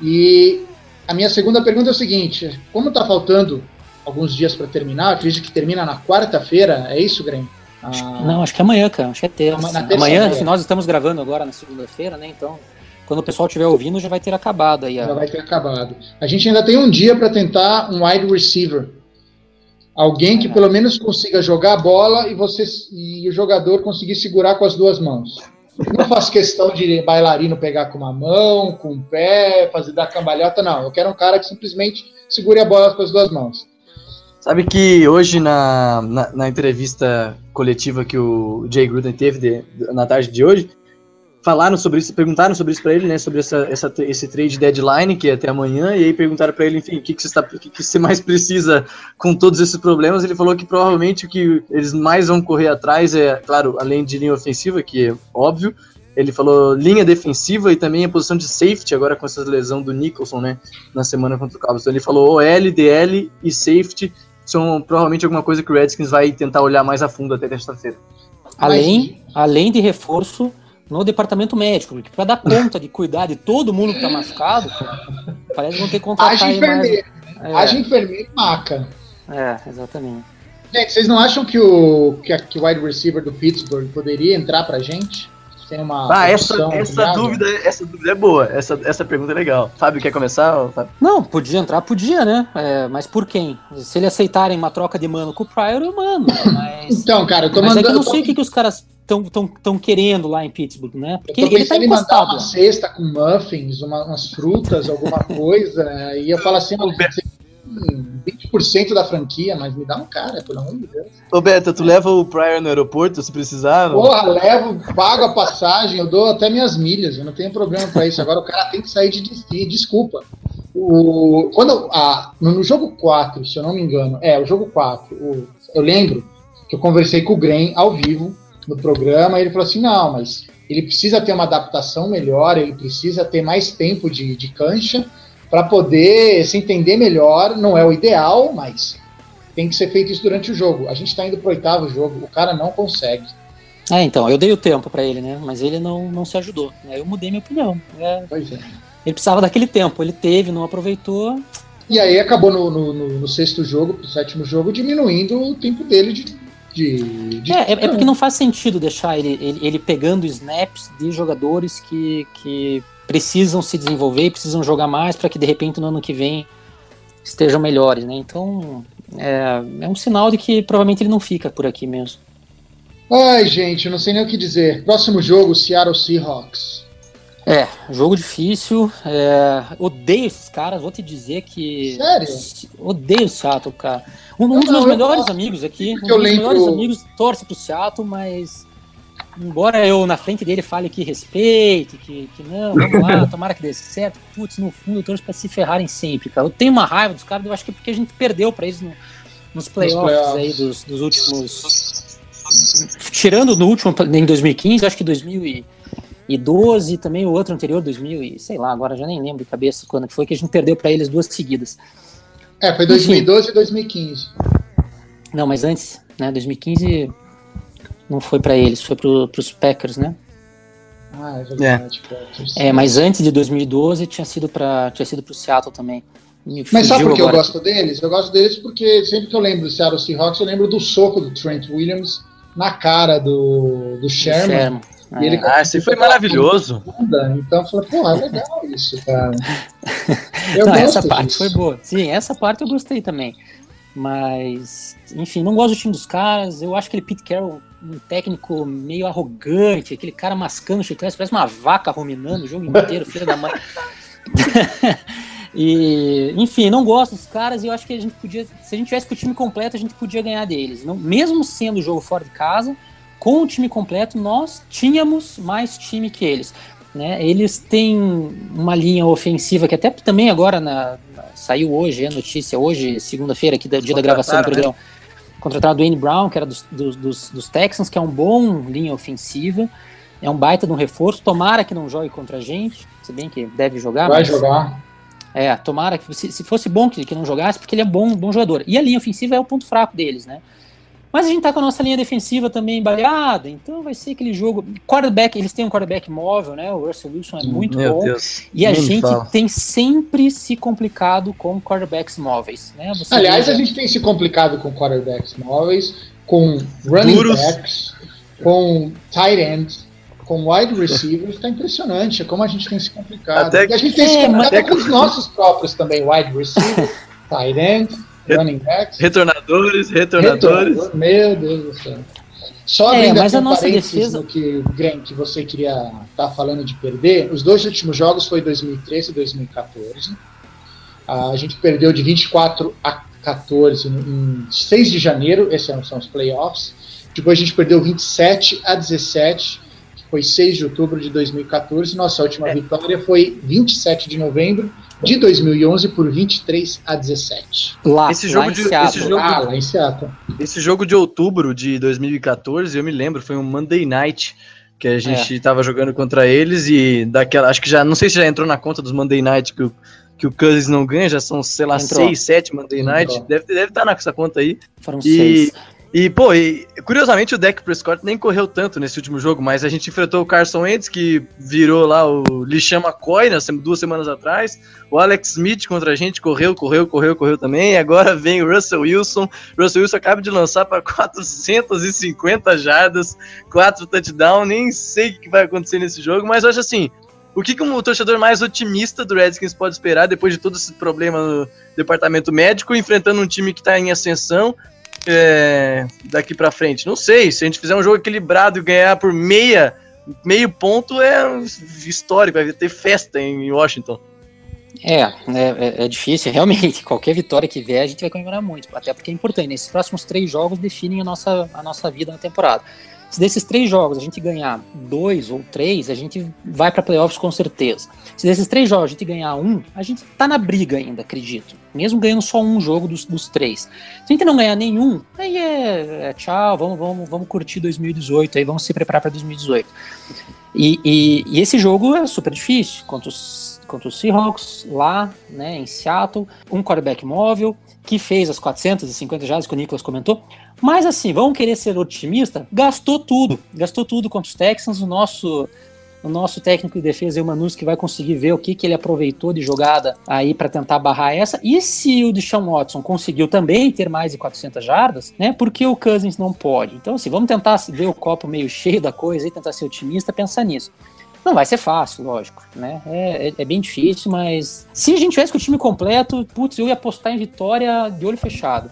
E a minha segunda pergunta é o seguinte: como está faltando alguns dias para terminar, acredito que termina na quarta-feira, é isso, Grêmio? Ah, Não, acho que é amanhã, cara. Acho que é terça. Amanhã, nós estamos gravando agora na segunda-feira, né? Então quando o pessoal estiver ouvindo, já vai ter acabado aí. Já vai ter acabado. A gente ainda tem um dia para tentar um wide receiver. Alguém que pelo menos consiga jogar a bola e você e o jogador conseguir segurar com as duas mãos. Não faço questão de bailarino pegar com uma mão, com o pé, fazer dar cambalhota, não. Eu quero um cara que simplesmente segure a bola com as duas mãos. Sabe que hoje na, na, na entrevista coletiva que o Jay Gruden teve de, na tarde de hoje, falaram sobre isso, perguntaram sobre isso para ele, né, sobre essa, essa, esse trade deadline que é até amanhã, e aí perguntaram para ele, enfim, o que, que, você está, o que, que você mais precisa com todos esses problemas. Ele falou que provavelmente o que eles mais vão correr atrás é, claro, além de linha ofensiva, que é óbvio, ele falou linha defensiva e também a posição de safety, agora com essa lesão do Nicholson, né, na semana contra o Cowboys. Então ele falou OL, DL e safety são provavelmente alguma coisa que o Redskins vai tentar olhar mais a fundo até terça-feira. Além, além de reforço no departamento médico, porque para dar conta de cuidar de todo mundo que tá machucado, parece que vão ter que contratar aí enfermeiro. mais. Haja enfermeiro e maca. É, exatamente. Gente, vocês não acham que o, que, a, que o wide receiver do Pittsburgh poderia entrar pra gente? Tem uma Ah, essa, opção essa, dúvida, essa dúvida é boa. Essa, essa pergunta é legal. Fábio, quer começar? Fábio? Não, podia entrar, podia, né? É, mas por quem? Se eles aceitarem uma troca de mano com o Pryor, eu mando. [laughs] Mas, Então, cara, eu tô mas é mandando. que eu não sei o que, que os caras estão tão, tão querendo lá em Pittsburgh, né? Porque ele tá mandar encostado. uma cesta com muffins, uma- umas frutas, alguma [laughs] coisa, e eu falo assim, 20% da franquia, mas me dá um cara, pelo amor de Deus. Ô, Beto, tu leva o Pryor no aeroporto se precisar? não? Porra, levo, pago a passagem, eu dou até minhas milhas, eu não tenho problema pra isso. Agora o cara tem que sair de destino, desculpa. O, quando, ah, no, jogo 4, se eu não me engano, é, o jogo 4, o- eu lembro que eu conversei com o Graham ao vivo no programa, e ele falou assim: não, mas ele precisa ter uma adaptação melhor, ele precisa ter mais tempo de, de cancha para poder se entender melhor. Não é o ideal, mas tem que ser feito isso durante o jogo. A gente tá indo pro oitavo jogo, o cara não consegue. É, então, eu dei o tempo pra ele, né? Mas ele não, não se ajudou. Aí eu mudei minha opinião. É, Pois é. ele precisava daquele tempo, ele teve, não aproveitou. E aí acabou no, no- no- no sexto jogo, pro sétimo jogo, diminuindo o tempo dele de. de, de- É, é, é porque não faz sentido deixar ele, ele, ele pegando snaps de jogadores que, que precisam se desenvolver e precisam jogar mais para que de repente no ano que vem estejam melhores, né? Então é, é um sinal de que provavelmente ele não fica por aqui mesmo. Ai, gente, não sei nem o que dizer. Próximo jogo, Seattle Seahawks. É, jogo difícil. é, odeio esses caras, vou te dizer que. Sério? Odeio o Seattle, cara. Um, um Não, dos meus eu melhores amigos aqui, um dos eu meus lembro- melhores amigos torce pro Seattle, mas. Embora eu na frente dele fale que respeite, que, que não, vamos lá, [laughs] tomara que dê certo, putz, no fundo eu torço pra se ferrarem sempre, cara. Eu tenho uma raiva dos caras, eu acho que é porque a gente perdeu pra eles no- nos playoffs, playoffs. aí dos, dos últimos. Tirando no último em 2015, acho que 2012, também o outro anterior, 2000 e sei lá, agora já nem lembro de cabeça quando foi que a gente perdeu pra eles duas seguidas. É, foi 2012 e 2015. Não, mas antes, né, 2015 não foi pra eles, foi pro, pros Packers, né? Ah, é verdade. cara. É, mas antes de 2012 tinha sido para tinha sido pro Seattle também. Me Mas sabe por que eu gosto deles? Eu gosto deles porque sempre que eu lembro do Seattle Seahawks, eu lembro do soco do Trent Williams na cara do, do Sherman. Sherman. E ele Ah, esse foi maravilhoso. Então eu falei, pô, é legal isso, cara. [laughs] Eu Não, gosto essa parte disso. foi boa. Sim, essa parte eu gostei também. Mas, enfim, não gosto do time dos caras. Eu acho aquele Pete Carroll um técnico meio arrogante, aquele cara mascando chiclete, parece uma vaca ruminando o jogo inteiro, filho da mãe. [laughs] e, enfim, não gosto dos caras e eu acho que a gente podia, se a gente tivesse com o time completo, a gente podia ganhar deles. Não, mesmo sendo o jogo fora de casa, com o time completo, nós tínhamos mais time que eles. Né? Eles têm uma linha ofensiva que até também agora na, na- saiu hoje, é notícia hoje, segunda-feira, aqui da dia da gravação do Contrataram, programa. Contrataram o Dwayne Brown, que era dos, dos, dos, dos Texans, que é um bom linha ofensiva, é um baita de um reforço. Tomara que não jogue contra a gente, se bem que deve jogar. Vai mas- jogar. é, tomara que se, se fosse bom que, que não jogasse, porque ele é bom, bom jogador. E a linha ofensiva é o ponto fraco deles, né? Mas a gente tá com a nossa linha defensiva também baleada, então vai ser aquele jogo. Quarterback, eles têm um quarterback móvel, né? O Russell Wilson é muito Meu bom. Deus. E a gente fala. tem sempre se complicado com quarterbacks móveis, né? Você Aliás, a gente tem se complicado com quarterbacks móveis, com running Duros. backs, com tight ends, com wide receivers. Tá impressionante como a gente tem se complicado. Até e a gente tem se É, complicado até com os nossos próprios também, wide receiver, [laughs] tight end, running backs. Retornadores, retornadores. Retornador, Meu Deus do céu. Só É, mas a nossa parênteses defesa- no que, Graham, que você queria estar falando de perder, os dois últimos jogos foi 2013 e 2014. Ah, A gente perdeu de 24 a 14 no- em 6 de janeiro, esses são os playoffs. Depois a gente perdeu 27 a 17, que foi 6 de outubro de 2014. Nossa última É. vitória foi 27 de novembro de 2011 por 23 a 17. Lá, Esse jogo lá em de- Seattle. esse jogo- Ah, lá em Seattle. Esse jogo de outubro de 2014, eu me lembro, foi um Monday Night que a gente tava jogando contra eles e daquela, acho que já, não sei se já entrou na conta dos Monday Night que o, que o Cousins não ganha, já são, sei lá, Entrou. seis, sete Monday Night, Entrou. deve deve estar nessa conta aí. Foram E, seis. E pô, e, curiosamente o Dak Prescott nem correu tanto nesse último jogo, mas a gente enfrentou o Carson Wentz, que virou lá o Lixan nas sem- duas semanas atrás, o Alex Smith contra a gente correu, correu, correu, correu também, e agora vem o Russell Wilson, Russell Wilson acaba de lançar para 450 [laughs] jardas, 4 touchdowns, nem sei o que vai acontecer nesse jogo, mas acho assim, o que, que um torcedor mais otimista do Redskins pode esperar depois de todo esse problema no departamento médico, enfrentando um time que está em ascensão é, daqui para frente? Não sei, se a gente fizer um jogo equilibrado e ganhar por meia, meio ponto é histórico, vai ter festa em Washington. É, é, é- é difícil, [laughs] realmente. Qualquer vitória que vier, a gente vai comemorar muito. Até porque é importante. Esses próximos três jogos definem a nossa, a nossa vida na temporada. Se desses três jogos a gente ganhar dois ou três, a gente vai para playoffs com certeza. Se desses três jogos a gente ganhar um, a gente tá na briga ainda, acredito. Mesmo ganhando só um jogo dos, dos três. Se a gente não ganhar nenhum, aí é, é tchau, vamos, vamos, vamos curtir 2018, aí vamos se preparar para 2018. E, e, e esse jogo é super difícil contra os, contra os Seahawks lá, né, em Seattle, um quarterback móvel que fez as 450 jardas que o Nicolas comentou. Mas assim, vamos querer ser otimista? Gastou tudo, gastou tudo contra os Texans. O nosso o nosso técnico de defesa, Eumanus, que vai conseguir ver o que, que ele aproveitou de jogada aí para tentar barrar essa. E se o Deshaun Watson conseguiu também ter mais de 400 jardas, né? Porque o Cousins não pode. Então, assim, vamos tentar ver o copo meio cheio da coisa e tentar ser otimista, pensar nisso. Não vai ser fácil, lógico, né? É, é, é bem difícil, mas se a gente tivesse com o time completo, putz, eu ia apostar em vitória de olho fechado.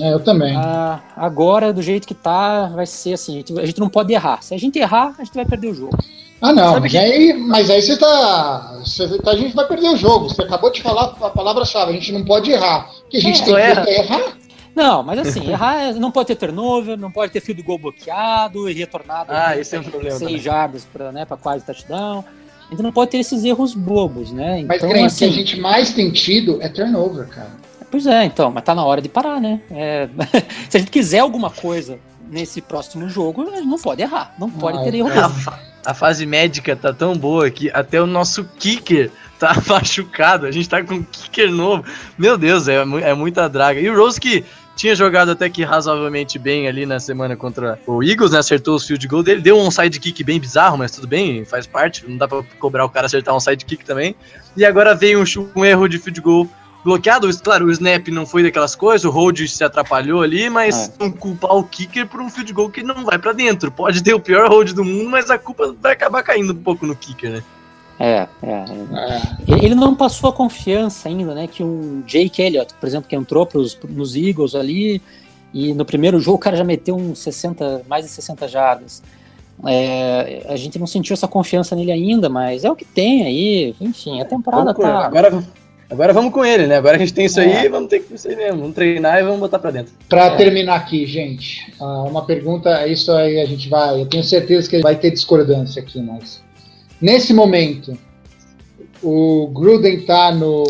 É, eu também. Ah, agora, do jeito que tá, vai ser assim: a gente, a gente não pode errar. Se a gente errar, a gente vai perder o jogo. Ah, não, mas que- aí, mas aí você tá, você tá- A gente vai perder o jogo. Você acabou de falar a palavra-chave, a gente não pode errar. O que a gente É, tem que erra. é errar. Não, mas assim, errar é- não pode ter turnover, não pode ter fio do gol bloqueado e retornado Ah, esse é um problema seis jardas para né, pra quase touchdown. Então não pode ter esses erros bobos, né? Mas, Então, Grant, o que assim, a gente mais tem tido é turnover, cara. Pois é, então, mas tá na hora de parar, né? É, [laughs] se a gente quiser alguma coisa nesse próximo jogo, não pode errar, não pode ter erro. A, fa- a fase médica tá tão boa que até o nosso kicker tá [laughs] machucado. A gente tá com um kicker novo. Meu Deus, é, mu- é muita draga. E o Rose que tinha jogado até que razoavelmente bem ali na semana contra o Eagles, né? Acertou os field goal dele. Deu um sidekick bem bizarro, mas tudo bem, faz parte. Não dá pra cobrar o cara acertar um sidekick também. E agora veio um, um erro de field goal bloqueado. Claro, o snap não foi daquelas coisas, o hold se atrapalhou ali, mas É. não culpar o kicker por um field goal que não vai pra dentro. Pode ter o pior hold do mundo, mas a culpa vai acabar caindo um pouco no kicker, né? É, é. É, Ele ele não passou a confiança ainda, né? Que um Jake Elliott, por exemplo, que entrou pros, nos Eagles ali, e no primeiro jogo o cara já meteu uns 60, mais de 60 jardas. É, a gente não sentiu essa confiança nele ainda, mas é o que tem aí. Enfim, a temporada com- tá. agora, agora vamos com ele, né? Agora a gente tem isso É. aí, vamos ter que isso aí mesmo. Vamos treinar e vamos botar pra dentro. Para É. terminar aqui, gente, ah, uma pergunta, isso aí a gente vai, eu tenho certeza que vai ter discordância aqui, mas nesse momento o Gruden tá no,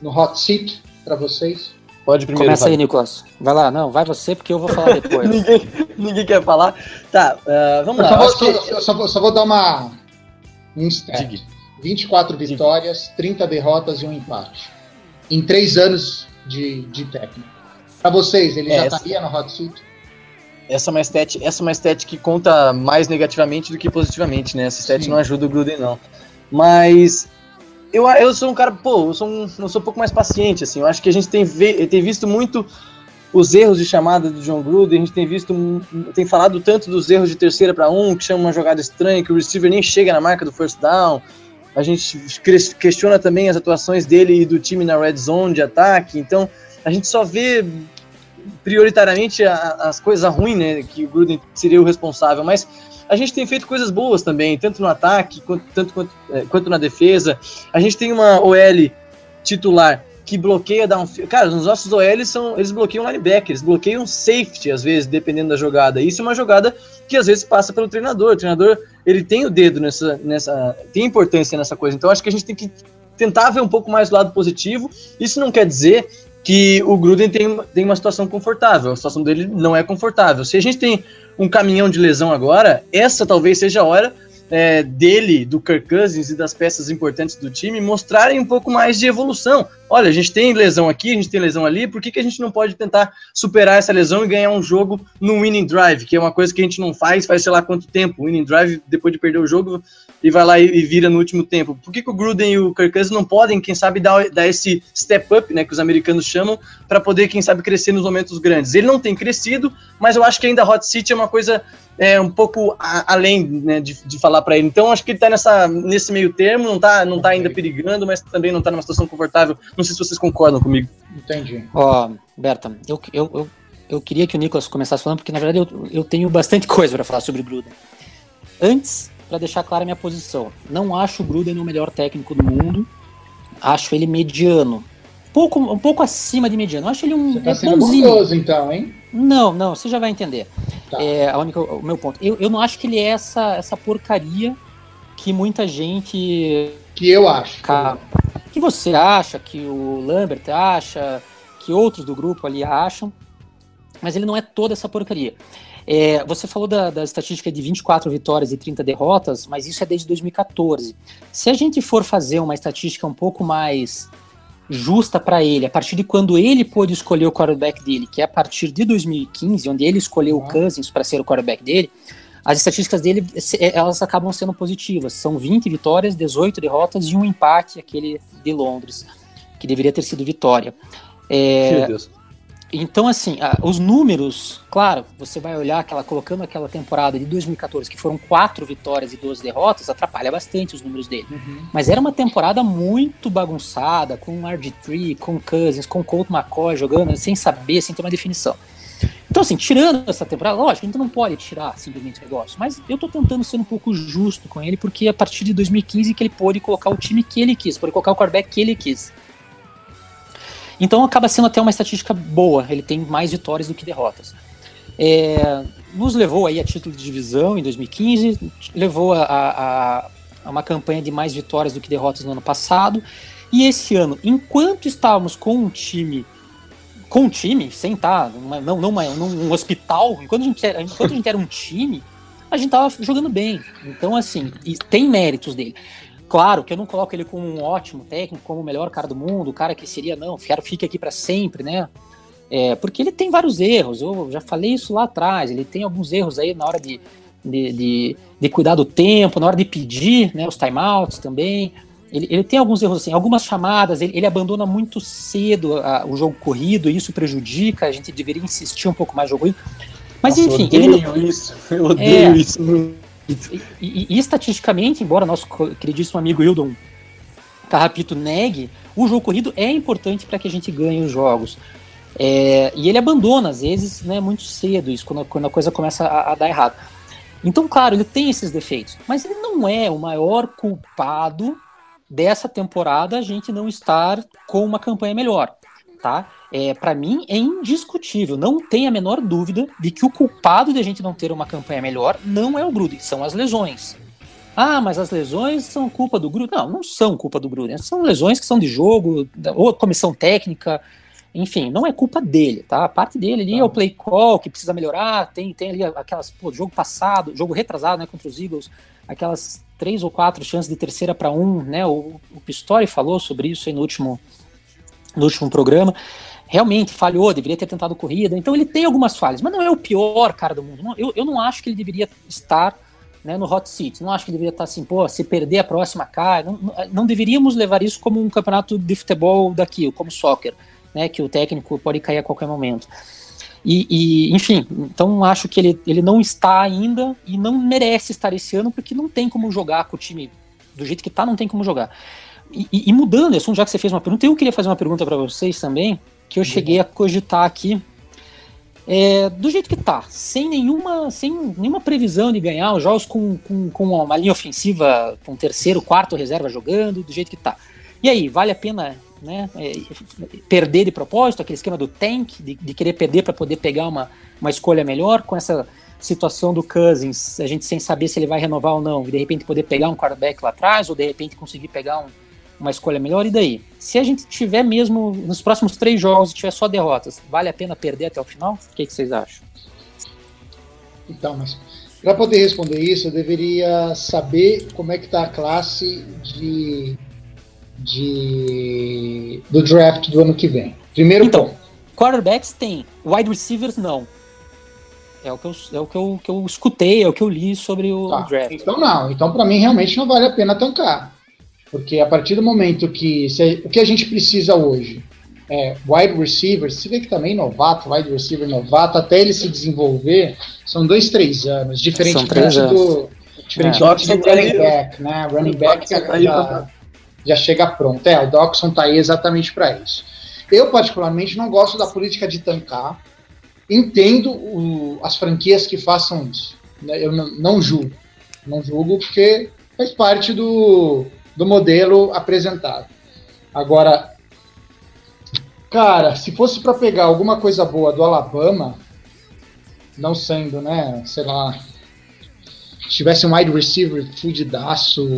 no hot seat para vocês? Pode primeiro. Começa aí, Fábio. Nicolas. Vai lá, não, vai você, porque eu vou falar depois. [laughs] ninguém, ninguém quer falar. Tá, ah, vamos Eu lá. só, eu vou, que- só- só vou- só vou dar uma um stat. Diga. 24 vitórias, 30 derrotas e um empate. Em três anos de, de técnico. Para vocês, ele É, já essa- estaria no hot seat? Essa é uma stat, essa é uma stat que conta mais negativamente do que positivamente, né? Essa stat Sim. não ajuda o Gruden, não. Mas eu, eu sou um cara, pô, eu sou um, eu sou um pouco mais paciente, assim. Eu acho que a gente tem, ve- tem visto muito os erros de chamada do John Gruden, a gente tem visto, tem falado tanto dos erros de terceira para um, que chama uma jogada estranha, que o receiver nem chega na marca do first down. A gente questiona também as atuações dele e do time na red zone de ataque. Então, a gente só vê prioritariamente a, as coisas ruins, né, que o Gruden seria o responsável, mas a gente tem feito coisas boas também, tanto no ataque, quanto, tanto quanto, é, quanto na defesa. A gente tem uma OL titular que bloqueia downfield. Cara, os nossos OL são. Eles bloqueiam linebacker, eles bloqueiam safety, às vezes, dependendo da jogada. Isso é uma jogada que às vezes passa pelo treinador. O treinador ele tem o dedo nessa. nessa tem importância nessa coisa. Então acho que a gente tem que tentar ver um pouco mais do lado positivo. Isso não quer dizer que o Gruden tem, tem uma situação confortável. A situação dele não é confortável. Se a gente tem um caminhão de lesão agora, essa talvez seja a hora é, dele, do Kirk Cousins e das peças importantes do time mostrarem um pouco mais de evolução. Olha, a gente tem lesão aqui, a gente tem lesão ali, por que, que a gente não pode tentar superar essa lesão e ganhar um jogo no winning drive, que é uma coisa que a gente não faz faz sei lá quanto tempo. Winning drive, depois de perder o jogo, e vai lá e, e vira no último tempo. Por que, que o Gruden e o Kirk Cousins não podem, quem sabe, dar, dar esse step up, né, que os americanos chamam, para poder, quem sabe, crescer nos momentos grandes? Ele não tem crescido, mas eu acho que ainda a Hot City é uma coisa é, um pouco a, além né, de, de falar para ele. Então, acho que ele está nessa, nesse meio termo, não está não tá ainda perigando, mas também não está numa situação confortável. Não sei se vocês concordam comigo. Entendi. Ó, oh, Berta, eu, eu, eu, eu, queria que o Nicolas começasse falando, porque na verdade eu, eu tenho bastante [laughs] coisa para falar sobre o Gruden. Antes, para deixar clara a minha posição, não acho o Gruden o melhor técnico do mundo, acho ele mediano. Pouco, um pouco acima de mediano. acho ele um. Você tá sendo bondoso, então, hein? Não, não, você já vai entender. Tá. É a única, o meu ponto. Eu, eu não acho que ele é essa, essa porcaria que muita gente. Que eu acho. Que você acha, que o Lambert acha, que outros do grupo ali acham. Mas ele não é toda essa porcaria. É, você falou da, da estatística de 24 vitórias e 30 derrotas, mas isso é desde 2014. Se a gente for fazer uma estatística um pouco mais justa para ele, a partir de quando ele pôde escolher o quarterback dele, que é a partir de 2015, onde ele escolheu uhum. o Cousins para ser o quarterback dele, as estatísticas dele elas acabam sendo positivas. São 20 vitórias, 18 derrotas e um empate, aquele de Londres, que deveria ter sido vitória. É, Meu Deus. Então, assim, os números, claro, você vai olhar aquela, colocando aquela temporada de 2014, que foram quatro vitórias e duas derrotas, atrapalha bastante os números dele. Uhum. Mas era uma temporada muito bagunçada, com RG3, com Cousins, com Colt McCoy jogando sem saber, sem ter uma definição. Então, assim, tirando essa temporada, lógico, a gente não pode tirar simplesmente o negócio, mas eu tô tentando ser um pouco justo com ele, porque a partir de 2015 que ele pôde colocar o time que ele quis, pôde colocar o quarterback que ele quis. Então acaba sendo até uma estatística boa, ele tem mais vitórias do que derrotas. É, nos levou aí a título de divisão em 2015, levou a, a, a, uma campanha de mais vitórias do que derrotas no ano passado. E esse ano, enquanto estávamos com um time, com um time, sem estar, não, não, não num hospital, enquanto a, gente era, enquanto a gente era um time, a gente estava jogando bem. Então, assim, tem méritos dele. Claro que eu não coloco ele como um ótimo técnico, como o melhor cara do mundo, o cara que seria, não, quero fique aqui para sempre, né? É, porque ele tem vários erros, eu já falei isso lá atrás, ele tem alguns erros aí na hora de, de, de, de cuidar do tempo, na hora de pedir né, os timeouts também. Ele, ele tem alguns erros assim, algumas chamadas, ele, ele abandona muito cedo a, o jogo corrido, e isso prejudica, a gente deveria insistir um pouco mais no jogo corrido. Mas Nossa, enfim, eu odeio ele isso, eu odeio é, isso. E, e, e, estatisticamente, embora nosso queridíssimo amigo Hildon Carrapito negue, o jogo corrido é importante para que a gente ganhe os jogos. É, e ele abandona, às vezes, né, muito cedo, isso quando, quando a coisa começa a, a, dar errado. Então, claro, ele tem esses defeitos, mas ele não é o maior culpado dessa temporada a gente não estar com uma campanha melhor, tá? É, para mim, é indiscutível. Não tem a menor dúvida de que o culpado de a gente não ter uma campanha melhor não é o Gruden, são as lesões. Ah, mas as lesões são culpa do Gruden. Não, não são culpa do Gruden. São lesões que são de jogo, ou comissão técnica, enfim, não é culpa dele, tá? A parte dele ali é o tá. play call, que precisa melhorar, tem, tem ali aquelas, pô, jogo passado, jogo retrasado, né, contra os Eagles, aquelas três ou quatro chances de terceira para um, né? O, o Pistori falou sobre isso aí no último, no último programa realmente falhou, deveria ter tentado corrida. Então ele tem algumas falhas, mas não é o pior cara do mundo. Não, eu, eu não acho que ele deveria estar né, no hot seat. Não acho que ele deveria estar assim, pô, se perder a próxima cai. Não, não, deveríamos levar isso como um campeonato de futebol daqui, como soccer, né, que o técnico pode cair a qualquer momento. E, e, enfim, então acho que ele, ele não está ainda e não merece estar esse ano porque não tem como jogar com o time do jeito que está, não tem como jogar. E, e, e mudando, já que você fez uma pergunta, eu queria fazer uma pergunta para vocês também, que eu cheguei a cogitar aqui. É, do jeito que tá, sem nenhuma, sem nenhuma previsão de ganhar, os jogos com, com, com uma linha ofensiva, com terceiro, quarto reserva jogando, do jeito que tá. E aí, vale a pena né, é, perder de propósito, aquele esquema do tank, de, de querer perder para poder pegar uma, uma escolha melhor, com essa situação do Cousins, a gente sem saber se ele vai renovar ou não, e de repente poder pegar um quarterback lá atrás, ou de repente conseguir pegar um, uma escolha melhor, e daí? Se a gente tiver mesmo, nos próximos três jogos, tiver só derrotas, vale a pena perder até o final? O que, que vocês acham? Então, mas para poder responder isso, eu deveria saber como é que está a classe de, de do draft do ano que vem. Primeiro Então, ponto. quarterbacks tem, wide receivers não. É o que eu, é o que eu, que eu escutei, é o que eu li sobre o Tá, draft. Então não, então para mim realmente não vale a pena tancar. Porque a partir do momento que se- o que a gente precisa hoje é wide receiver, se vê que também novato, wide receiver novato, até ele se desenvolver, são dois, três anos, diferentemente três do diferentemente Dobson do tá running back, né? Running back tá aí já, pra- já chega pronto. É, o Doxson tá aí exatamente para isso. Eu particularmente não gosto da política de tancar. Entendo o- as franquias que façam isso. né? Eu não, não julgo. Não julgo porque faz parte do, do modelo apresentado. Agora, cara, se fosse para pegar alguma coisa boa do Alabama, não sendo, né, sei lá, se tivesse um wide receiver fudidaço,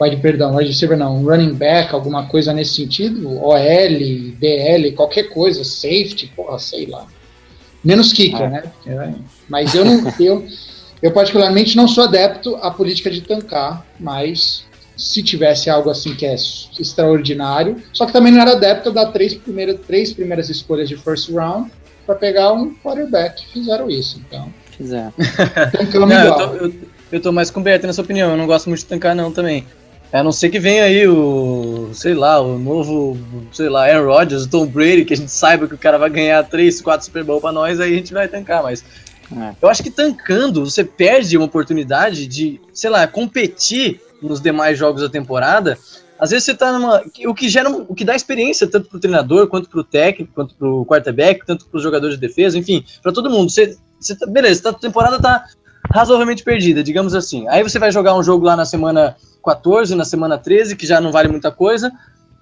wide, perdão, wide receiver não, um running back, alguma coisa nesse sentido, OL, DL, qualquer coisa, safety, porra, sei lá. Menos kicker, É. né? É, Mas eu não, eu, eu particularmente não sou adepto à política de tancar, mas se tivesse algo assim que é extraordinário, só que também não era adepto a dar três primeiras, três primeiras escolhas de first round para pegar um quarterback. Fizeram isso, então. Fizer. [laughs] Tancamos Não, eu tô, eu, eu tô mais com o nessa opinião, eu não gosto muito de tancar não também. A não ser que venha aí o, sei lá, o novo, sei lá, Aaron Rodgers, o Tom Brady, que a gente saiba que o cara vai ganhar 3, 4 Super Bowl pra nós, aí a gente vai tancar, mas É. eu acho que tancando, você perde uma oportunidade de, sei lá, competir nos demais jogos da temporada. Às vezes você tá numa. O que gera. O que dá experiência tanto pro treinador, quanto pro técnico, quanto pro quarterback, tanto pros jogadores de defesa, enfim, pra todo mundo. Você, você tá, beleza, a temporada tá razoavelmente perdida, digamos assim. Aí você vai jogar um jogo lá na semana 14, na semana 13, que já não vale muita coisa.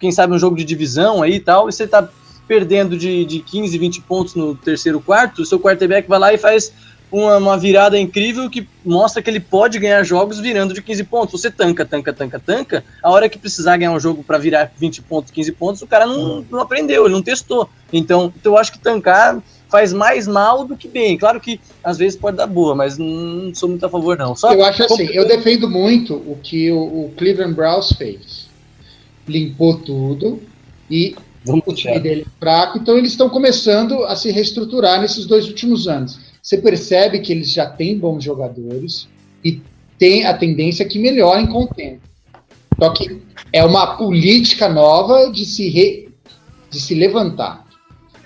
Quem sabe um jogo de divisão aí e tal, e você tá perdendo de, de 15, 20 pontos no terceiro quarto, o seu quarterback vai lá e faz uma, uma virada incrível que mostra que ele pode ganhar jogos virando de 15 pontos. Você tanca, tanca, tanca, tanca. A hora que precisar ganhar um jogo para virar 20 pontos, 15 pontos, o cara não, não aprendeu, ele não testou. Então, então eu acho que tancar faz mais mal do que bem. Claro que às vezes pode dar boa, mas não sou muito a favor, não. Só Eu acho assim, eu defendo muito o que o, o Cleveland Browns fez. Limpou tudo e Vamos o time dele é fraco, então eles estão começando a se reestruturar nesses dois últimos anos. Você percebe que eles já têm bons jogadores e tem a tendência que melhorem com o tempo. Só que é uma política nova de se, re- de se levantar.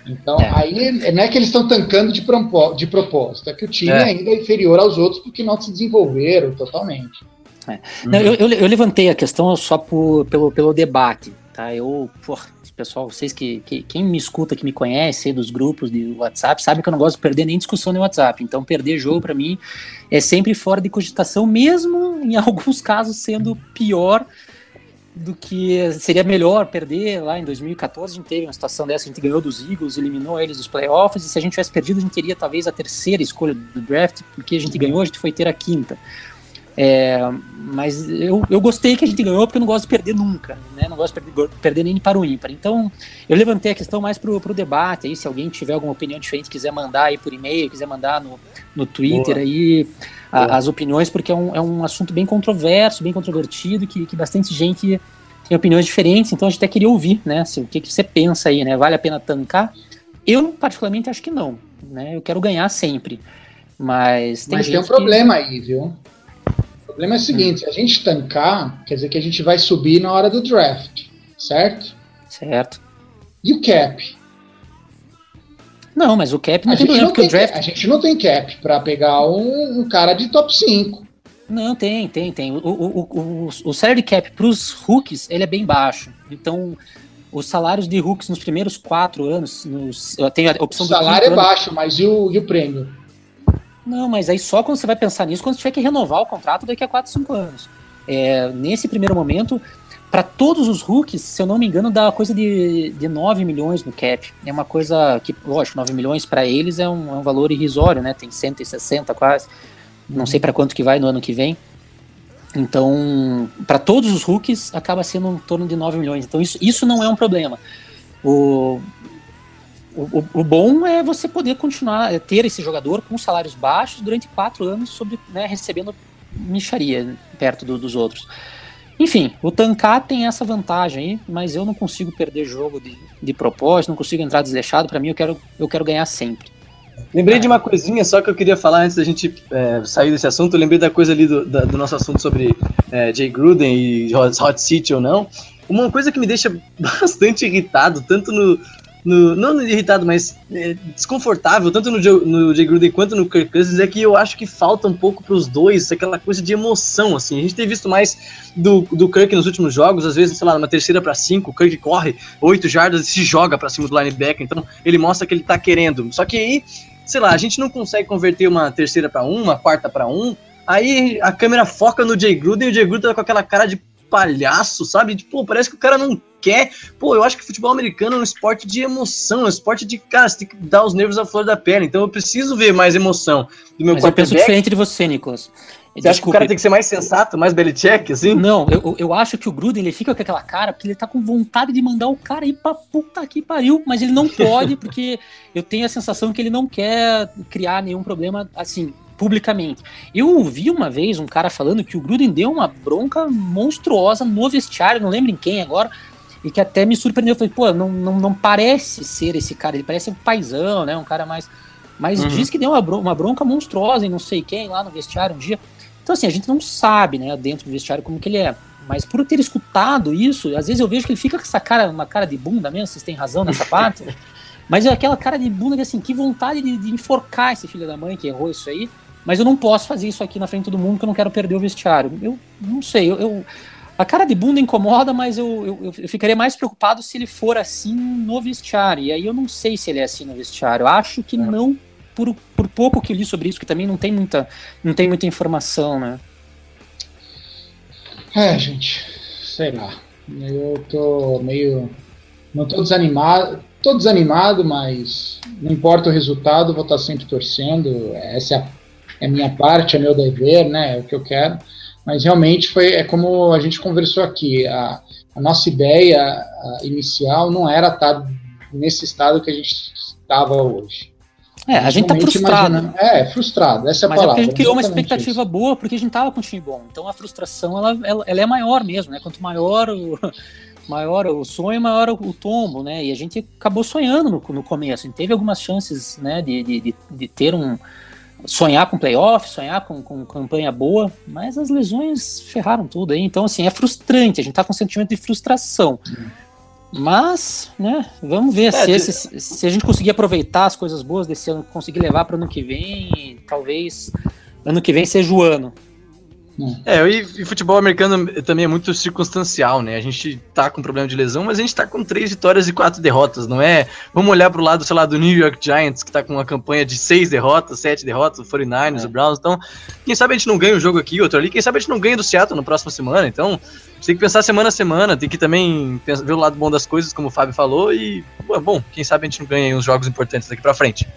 Então, É. aí não é que eles estão tancando de, propó- de propósito, é que o time É. ainda é inferior aos outros porque não se desenvolveram totalmente. Não, eu, eu, eu levantei a questão só por, pelo, pelo debate, tá? Eu, por, pessoal, vocês que, que quem me escuta, que me conhece dos grupos de WhatsApp, sabe que eu não gosto de perder nem discussão no WhatsApp. Então, perder jogo pra mim é sempre fora de cogitação, mesmo [laughs] em alguns casos sendo pior do que seria melhor perder lá em 2014 a gente teve uma situação dessa, a gente ganhou dos Eagles, eliminou eles dos playoffs, e se a gente tivesse perdido, a gente teria talvez a terceira escolha do draft, porque a gente ganhou, a gente foi ter a quinta. É, mas eu, eu gostei que a gente ganhou porque eu não gosto de perder nunca, né? Não gosto de perder, perder nem para o ímpar. Então, eu levantei a questão mais pro, pro debate aí, se alguém tiver alguma opinião diferente, quiser mandar aí por e-mail, quiser mandar no, no Twitter Boa. aí a- as opiniões, porque é um, é um assunto bem controverso, bem controvertido, que, que bastante gente tem opiniões diferentes, então a gente até queria ouvir, né? O que, que você pensa aí, né? Vale a pena tancar? Eu, particularmente, acho que não, né? Eu quero ganhar sempre. Mas tem Mas tem um gente que- problema aí, viu? O problema é o seguinte: se a gente tancar, quer dizer que a gente vai subir na hora do draft, certo? Certo. E o cap? Não, mas o cap não A tem gente problema, não porque tem, o draft. a gente não tem cap para pegar um, um cara de top 5. Não, tem, tem, tem. O, o, o, o, o salary cap para os rookies ele é bem baixo. Então, os salários de rookies nos primeiros quatro anos, nos, tem a opção o salário é baixo, mas e o, e o prêmio? Não, mas aí só quando você vai pensar nisso, quando você tiver que renovar o contrato daqui a 4, 5 anos. É, nesse primeiro momento, para todos os rookies, se eu não me engano, dá coisa de, de 9 milhões no cap. É uma coisa que, lógico, 9 milhões para eles é um, é um, valor irrisório, né? Tem 160 quase. Não sei para quanto que vai no ano que vem. Então, para todos os rookies, acaba sendo em torno de 9 milhões. Então, isso, isso não é um problema. O, o, o, bom é você poder continuar, é ter esse jogador com salários baixos durante quatro anos, sobre, né, recebendo micharia perto do, dos outros. Enfim, o tancar tem essa vantagem aí, mas eu não consigo perder jogo de, de propósito, não consigo entrar desleixado. Para mim, eu quero, eu quero ganhar sempre. Lembrei de uma coisinha só que eu queria falar antes da gente é, sair desse assunto. Eu lembrei da coisa ali do, da, do nosso assunto sobre é, Jay Gruden e Hot City ou não. Uma coisa que me deixa [laughs] bastante irritado, tanto no, no, não irritado, mas é, desconfortável, tanto no, no Jay Gruden quanto no Kirk Cousins, é que eu acho que falta um pouco para os dois aquela coisa de emoção, assim. A gente tem visto mais do, do Kirk nos últimos jogos, às vezes, sei lá, numa terceira para cinco, o Kirk corre oito jardas e se joga para cima do linebacker, então ele mostra que ele tá querendo. Só que aí, sei lá, a gente não consegue converter uma terceira para um, uma quarta para um, aí a câmera foca no Jay Gruden e o Jay Gruden tá com aquela cara de palhaço, sabe? Tipo, parece que o cara não quer. Pô, eu acho que futebol americano é um esporte de emoção, é um esporte de, cara, você tem que dar os nervos à flor da pele. Então eu preciso ver mais emoção do meu Mas eu penso diferente de você, Nicolas. Você Desculpa. acha que o cara tem que ser mais sensato, mais Belichick, assim? Não, eu, eu acho que o Gruden ele fica com aquela cara porque ele tá com vontade de mandar o cara ir pra puta que pariu, mas ele não [laughs] pode porque eu tenho a sensação que ele não quer criar nenhum problema, assim, publicamente. Eu ouvi uma vez um cara falando que o Gruden deu uma bronca monstruosa no vestiário, não lembro em quem agora, e que até me surpreendeu. Eu falei, pô, não, não, não parece ser esse cara, ele parece um paizão, né? Um cara mais. Mas uhum. diz que deu uma, bronca, uma bronca monstruosa em não sei quem lá no vestiário um dia. Então, assim, a gente não sabe, né, dentro do vestiário como que ele é. Mas por eu ter escutado isso, às vezes eu vejo que ele fica com essa cara, uma cara de bunda mesmo, vocês têm razão nessa parte. [laughs] Mas é aquela cara de bunda que, assim, que vontade de, de enforcar esse filho da mãe que errou isso aí. Mas eu não posso fazer isso aqui na frente todo mundo, que eu não quero perder o vestiário. Eu não sei, eu, eu a cara de bunda incomoda, mas eu, eu, eu, ficaria mais preocupado se ele for assim no vestiário. E aí eu não sei se ele é assim no vestiário. Eu acho que é. não, por, por pouco que eu li sobre isso, que também não tem muita, não tem muita informação, né? É, gente, sei lá. Eu tô meio. Não tô desanimado. Tô desanimado, mas não importa o resultado, vou estar sempre torcendo. Essa é a é minha parte, é meu dever, né? É o que eu quero. Mas realmente foi é como a gente conversou aqui. A, a nossa ideia inicial não era estar nesse estado que a gente estava hoje. É, a gente tá frustrado. É, frustrado, essa é a Mas palavra. É a gente criou uma expectativa isso. boa porque a gente tava com um time bom. Então a frustração, ela, ela, ela, é maior mesmo, né? Quanto maior o, [laughs] maior o sonho, maior o tombo, né? E a gente acabou sonhando no, no começo. A gente teve algumas chances, né, de, de, de, de ter um, sonhar com playoff, sonhar com, com campanha boa, mas as lesões ferraram tudo aí. Então, assim, é frustrante, a gente tá com um sentimento de frustração. Mas, né, vamos ver é, se, esse, se a gente conseguir aproveitar as coisas boas desse ano, conseguir levar para o ano que vem, talvez ano que vem seja o ano. É, e, e, futebol americano também é muito circunstancial, né? A gente tá com problema de lesão, mas a gente tá com três vitórias e quatro derrotas, não é? Vamos olhar pro lado, sei lá, do New York Giants, que tá com uma campanha de seis derrotas, sete derrotas, o 49ers, é. o Browns. Então, quem sabe a gente não ganha um jogo aqui, outro ali, quem sabe a gente não ganha do Seattle na próxima semana. Então, gente tem que pensar semana a semana, tem que também pensar, ver o lado bom das coisas, como o Fábio falou, e, bom, quem sabe a gente não ganha uns jogos importantes daqui pra frente.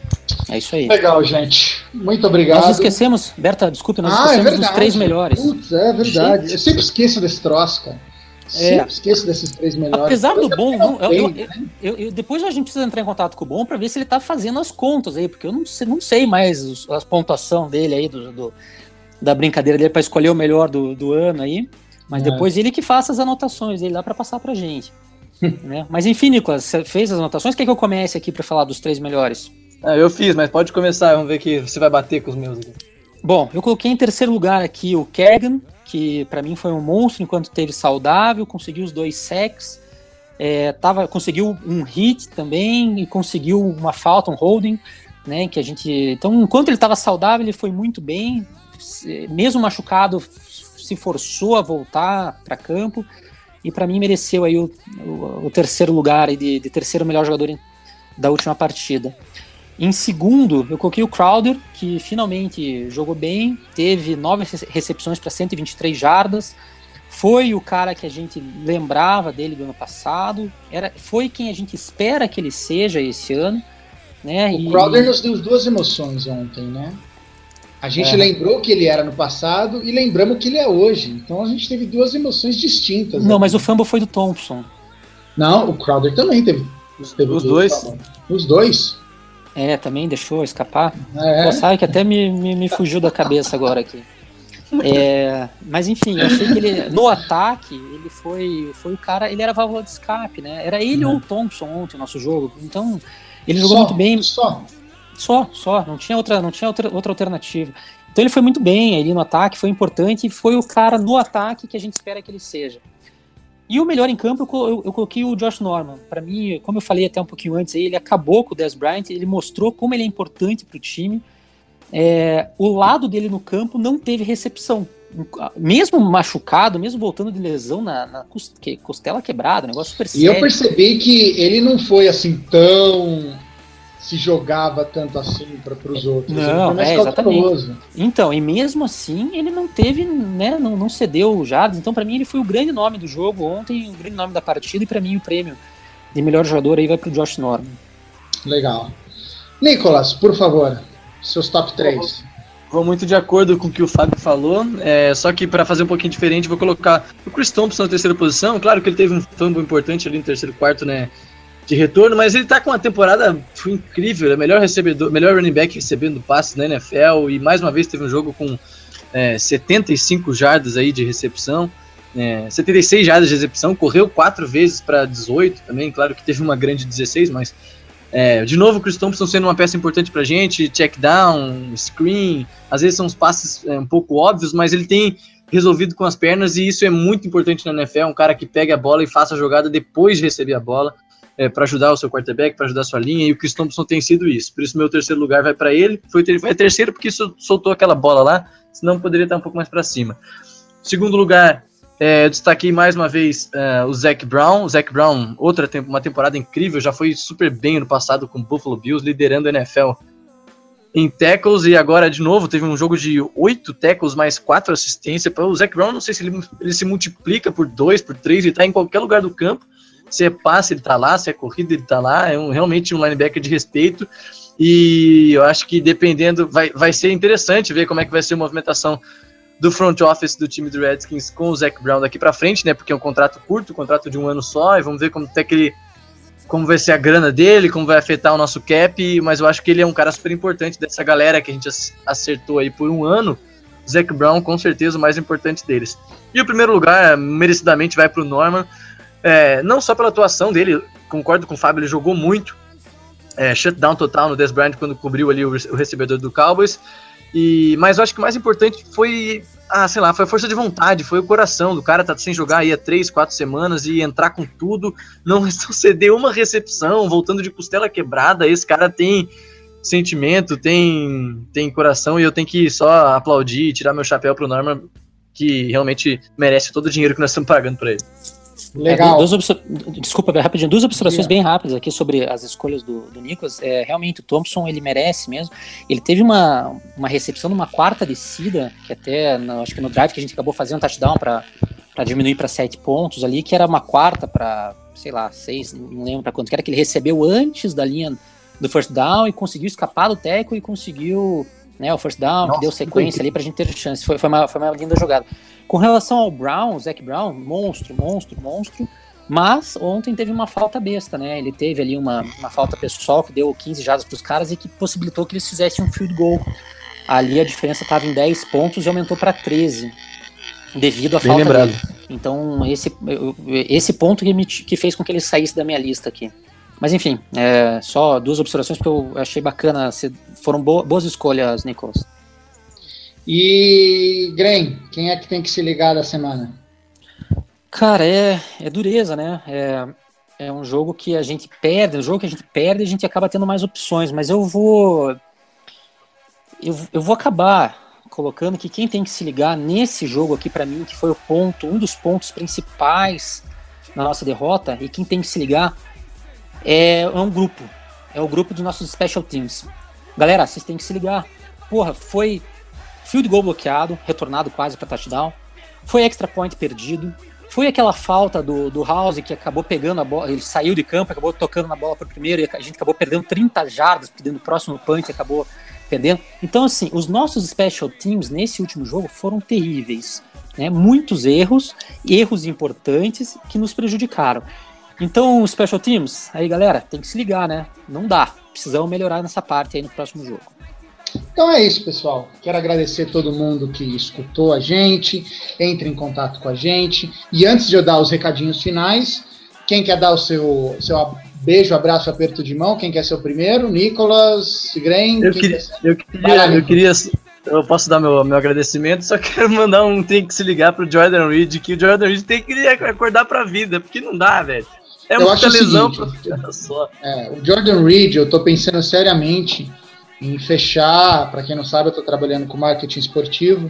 É isso aí. Legal, gente. Muito obrigado. Nós esquecemos, Berta, desculpe, nós ah, é esquecemos é dos três melhores. Putz, é verdade. Gente. Eu sempre esqueço desse troço, cara. É. Sempre esqueço desses três melhores. Apesar do bom, não, eu, eu, eu, eu, depois a gente precisa entrar em contato com o bom para ver se ele tá fazendo as contas aí, porque eu não sei, não sei mais as pontuação dele aí, do, do da brincadeira dele para escolher o melhor do, do ano aí. Mas é. depois ele que faça as anotações, ele dá para passar pra gente. [laughs] né? Mas enfim, Nicolas, você fez as anotações? Quer que eu comece aqui para falar dos três melhores? Ah, eu fiz, mas pode começar, vamos ver que você vai bater com os meus aqui. Bom, eu coloquei em terceiro lugar aqui o Kerrigan, que para mim foi um monstro enquanto teve saudável, conseguiu os dois sacks, é, tava, conseguiu um hit também e conseguiu uma falta, um holding, né? Que a gente, então, enquanto ele estava saudável, ele foi muito bem, mesmo machucado, se forçou a voltar para campo e para mim mereceu aí o, o, o terceiro lugar aí de, de, terceiro melhor jogador em, da última partida. Em segundo, eu coloquei o Crowder, que finalmente jogou bem, teve nove recepções para 123 jardas, foi o cara que a gente lembrava dele do ano passado, era, foi quem a gente espera que ele seja esse ano. Né? O e... Crowder nos deu duas emoções ontem, né? A gente é. lembrou que ele era no passado e lembramos que ele é hoje. Então a gente teve duas emoções distintas. Não, né? mas o fumble foi do Thompson. Não, o Crowder também teve. teve Os dois. Os dois. É, também deixou escapar. É. Pô, sabe que até me, me, me fugiu da cabeça agora aqui. É, mas enfim, eu achei que ele no ataque ele foi foi o cara, ele era válvula de escape, né? Era ele uhum. ou o Thompson ontem no nosso jogo. Então ele jogou só, muito bem. Só. Só, só, não tinha outra, não tinha outra, outra alternativa. Então ele foi muito bem ali no ataque, foi importante e foi o cara no ataque que a gente espera que ele seja. E o melhor em campo, eu, eu, coloquei o Josh Norman. Para mim, como eu falei até um pouquinho antes, ele acabou com o Dez Bryant, ele mostrou como ele é importante para o time é, o lado dele no campo não teve recepção. Mesmo machucado, mesmo voltando de lesão na, na costela quebrada, negócio super sério. E eu percebi que ele não foi assim tão se jogava tanto assim para os outros. Não, é, exatamente. Então, e mesmo assim, ele não teve, né, não, não cedeu jardas. Então, para mim, ele foi o grande nome do jogo ontem, o grande nome da partida, e para mim, o prêmio de melhor jogador aí vai para o Josh Norman. Legal. Nicolas, por favor, seus top 3. Vou muito de acordo com o que o Fábio falou, é, só que para fazer um pouquinho diferente, vou colocar o Chris Thompson na terceira posição. Claro que ele teve um fumble importante ali no terceiro quarto, né? De retorno, mas ele tá com uma temporada incrível, é melhor recebedor, melhor running back recebendo passes na NFL e mais uma vez teve um jogo com é, 75 jardas aí de recepção, é, 76 jardas de recepção, correu quatro vezes para 18 também, claro que teve uma grande 16, mas é, de novo, o Chris Thompson sendo uma peça importante pra gente, check down, screen, às vezes são uns passes é, um pouco óbvios, mas ele tem resolvido com as pernas e isso é muito importante na NFL, um cara que pega a bola e faça a jogada depois de receber a bola, é, para ajudar o seu quarterback, para ajudar a sua linha, e o Chris Thompson tem sido isso. Por isso meu terceiro lugar vai para ele, foi, foi terceiro porque soltou aquela bola lá, senão poderia estar um pouco mais para cima. Segundo lugar, é, destaquei mais uma vez uh, o Zac Brown. O Zac Brown, outra uma temporada incrível, já foi super bem no passado com o Buffalo Bills, liderando a NFL em tackles e agora de novo teve um jogo de oito tackles mais quatro assistências. O Zac Brown, não sei se ele, ele se multiplica por dois, por três, ele tá em qualquer lugar do campo. Se é passe, ele tá lá, se é corrida, ele tá lá. É um, realmente um linebacker de respeito. E eu acho que dependendo, vai, vai ser interessante ver como é que vai ser a movimentação do front office do time do Redskins com o Zac Brown daqui para frente, né? Porque é um contrato curto, um contrato de um ano só, e vamos ver como até que ele, como vai ser a grana dele, como vai afetar o nosso cap, mas eu acho que ele é um cara super importante dessa galera que a gente acertou aí por um ano. Zac Brown, com certeza, o mais importante deles. E o primeiro lugar, merecidamente, vai para o Norman, é, não só pela atuação dele, concordo com o Fábio, ele jogou muito, é, shutdown total no Des Bryant quando cobriu ali o, o recebedor do Cowboys, e, mas eu acho que o mais importante foi, ah, sei lá, foi a força de vontade, foi o coração do cara tá sem jogar aí há três, quatro semanas e entrar com tudo, não [laughs] ceder uma recepção, voltando de costela quebrada, esse cara tem sentimento, tem, tem coração e eu tenho que só aplaudir e tirar meu chapéu pro Norman, que realmente merece todo o dinheiro que nós estamos pagando para ele. Legal. É, duas Desculpa, rapidinho, duas observações bem rápidas aqui sobre as escolhas do, do Nicholas. É, realmente, o Thompson, ele merece mesmo. Ele teve uma, uma recepção numa quarta descida, que até, no, acho que no drive que a gente acabou fazendo touchdown para diminuir para sete pontos ali, que era uma quarta para, sei lá, seis, não lembro para quanto que era, que ele recebeu antes da linha do first down e conseguiu escapar do teco e conseguiu né, o first down, Nossa, que deu sequência ali para a gente ter chance. Foi, foi, uma, foi uma linda jogada. Com relação ao Brown, Zac Brown, monstro, monstro, monstro. Mas ontem teve uma falta besta, né? Ele teve ali uma, uma falta pessoal que deu 15 jadas para os caras e que possibilitou que eles fizessem um field goal. Ali a diferença estava em 10 pontos e aumentou para 13 devido à Bem falta lembrado. dele. Então esse, esse ponto que, me, que fez com que ele saísse da minha lista aqui. Mas enfim, é, só duas observações porque eu achei bacana. Foram boas escolhas, Nicolas. E, Gren, quem é que tem que se ligar da semana? Cara, é, é dureza, né? É, é um jogo que a gente perde, é um jogo que a gente perde e a gente acaba tendo mais opções, mas eu vou. Eu, eu vou acabar colocando que quem tem que se ligar nesse jogo aqui, para mim, que foi o ponto, um dos pontos principais na nossa derrota, e quem tem que se ligar é, é um grupo. É o grupo dos nossos special teams. Galera, vocês têm que se ligar. Porra, foi field goal bloqueado, retornado quase para touchdown. Foi extra point perdido. Foi aquela falta do, do House que acabou pegando a bola, ele saiu de campo, acabou tocando na bola para o primeiro e a gente acabou perdendo 30 jardas, perdendo o próximo punch, acabou perdendo. Então, assim, os nossos special teams nesse último jogo foram terríveis. Né? Muitos erros, erros importantes que nos prejudicaram. Então, special teams, aí galera, tem que se ligar, né? Não dá. Precisamos melhorar nessa parte aí no próximo jogo. Então é isso, pessoal. Quero agradecer todo mundo que escutou a gente, entre em contato com a gente. E antes de eu dar os recadinhos finais, quem quer dar o seu, seu beijo, abraço, aperto de mão? Quem quer ser o primeiro? Nicolas, Sigren? Eu, queria, eu, queria, eu queria. Eu posso dar meu, meu agradecimento, só [laughs] quero mandar um tem que se ligar pro Jordan Reed, que o Jordan Reed tem que acordar pra vida, porque não dá, velho. É eu muita lesão seguinte, pra só. É, o Jordan Reed, eu tô pensando seriamente em fechar, para quem não sabe, eu estou trabalhando com marketing esportivo,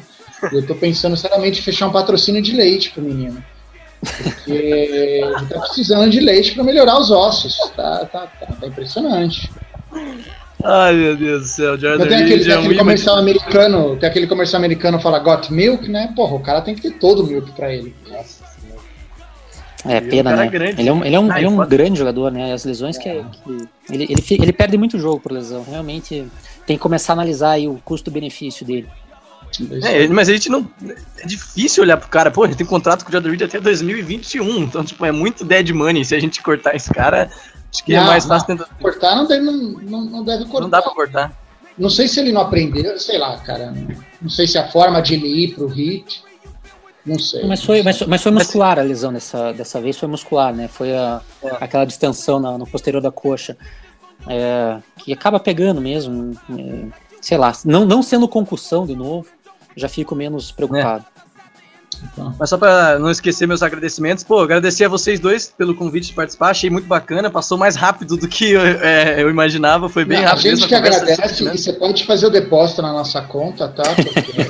eu estou pensando seriamente em fechar um patrocínio de leite para o menino. Porque ele está precisando de leite para melhorar os ossos. Tá, tá, tá, tá, impressionante. Ai, meu Deus do céu, Jordan tem aquele, tem é aquele comercial americano, tem aquele comercial americano que fala Got Milk, né? Porra, o cara tem que ter todo o milk para ele. Nossa. É, pena, é né? Grande. Ele é um, ele é um, ah, ele é um grande jogador, né? As lesões que, que ele, ele, ele, perde muito jogo por lesão. Realmente tem que começar a analisar aí o custo-benefício dele. É, mas a gente não. É difícil olhar pro cara. Pô, a gente tem contrato com o Jordan Reed até 2021. Então, tipo, é muito dead money. Se a gente cortar esse cara, acho que é não, é mais fácil tentar. Cortar não deve, não, não deve cortar. Não dá pra cortar. Não sei se ele não aprendeu, sei lá, cara. Não sei se a forma de ele ir pro hit não sei. Mas foi, mas, mas foi muscular a lesão dessa, dessa vez, foi muscular, né? Foi a, é. aquela distensão na, no posterior da coxa. É, que acaba pegando mesmo. É, sei lá, não, não sendo concussão de novo, já fico menos preocupado. Então. Mas só para não esquecer meus agradecimentos, pô, agradecer a vocês dois pelo convite de participar, achei muito bacana, passou mais rápido do que eu, é, eu imaginava, foi bem não, rápido. A gente que agradece e você pode fazer o depósito na nossa conta, tá? Porque...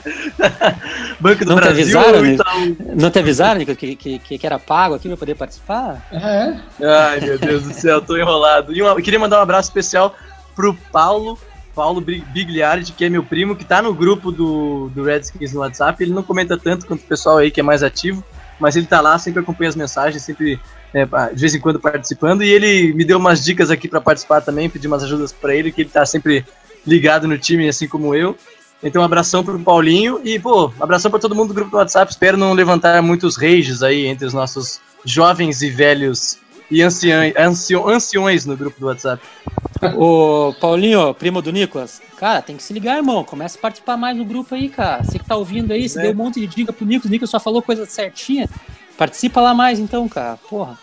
[laughs] Banco do não Brasil. Te avisaram, então... Não te avisaram que, que, que, que era pago aqui para poder participar? É. Ai, meu Deus do céu, tô enrolado. E uma, eu queria mandar um abraço especial pro Paulo Paulo Bigliardi, que é meu primo, que tá no grupo do, do Redskins no WhatsApp. Ele não comenta tanto quanto o pessoal aí que é mais ativo, mas ele tá lá, sempre acompanha as mensagens, sempre é, de vez em quando participando. E ele me deu umas dicas aqui para participar também, pedi umas ajudas para ele, que ele tá sempre ligado no time, assim como eu. Então, um abração pro Paulinho e, pô, abração para todo mundo do grupo do WhatsApp. Espero não levantar muitos rages aí entre os nossos jovens e velhos e anciões, anciões no grupo do WhatsApp. Ô, Paulinho, primo do Nicolas, cara, tem que se ligar, irmão. Começa a participar mais no grupo aí, cara. Você que tá ouvindo aí, você é. deu um monte de dica pro Nicolas, o Nicolas só falou coisa certinha. Participa lá mais então, cara. Porra.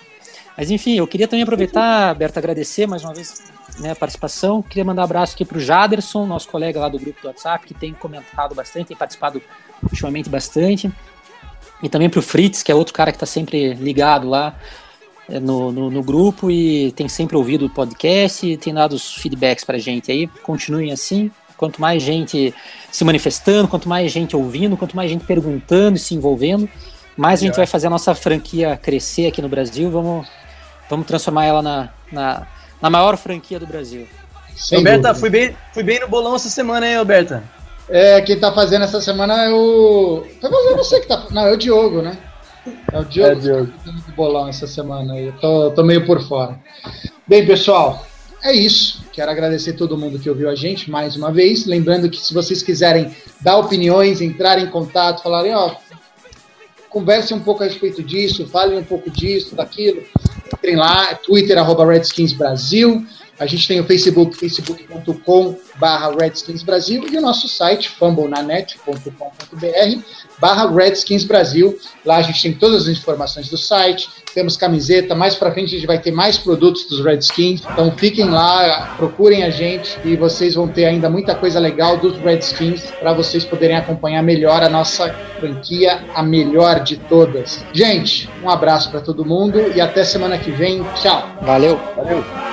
Mas enfim, eu queria também aproveitar, Berta, agradecer mais uma vez né, a participação. Queria mandar um abraço aqui pro Jaderson, nosso colega lá do grupo do WhatsApp, que tem comentado bastante, tem participado ultimamente bastante. E também pro Fritz, que é outro cara que tá sempre ligado lá. É, no, no, no, grupo e tem sempre ouvido o podcast e tem dado os feedbacks pra gente aí. Continuem assim. Quanto mais gente se manifestando, quanto mais gente ouvindo, quanto mais gente perguntando e se envolvendo, mais a gente vai fazer a nossa franquia crescer aqui no Brasil. Vamos, vamos transformar ela na, na, na maior franquia do Brasil. Sem Alberta, fui bem, fui bem no bolão essa semana, hein, Alberta? É, quem tá fazendo essa semana é o. Talvez eu não sei que tá. Não, é o Diogo, né? É o Diogo, é, Diogo. que tá bolão essa semana aí. Eu tô, tô meio por fora. Bem, pessoal, é isso. Quero agradecer todo mundo que ouviu a gente mais uma vez. Lembrando que se vocês quiserem dar opiniões, entrar em contato, falarem, ó, conversem um pouco a respeito disso, falem um pouco disso, daquilo. Entrem lá, Twitter, arroba Redskins Brasil. A gente tem o Facebook, facebook.com barra Redskins Brasil e o nosso site, fumblenanet.com.br barra Redskins Brasil. Lá a gente tem todas as informações do site, temos camiseta, mais para frente a gente vai ter mais produtos dos Redskins. Então fiquem lá, procurem a gente e vocês vão ter ainda muita coisa legal dos Redskins para vocês poderem acompanhar melhor a nossa franquia, a melhor de todas. Gente, um abraço para todo mundo e até semana que vem. Tchau. Valeu. Valeu.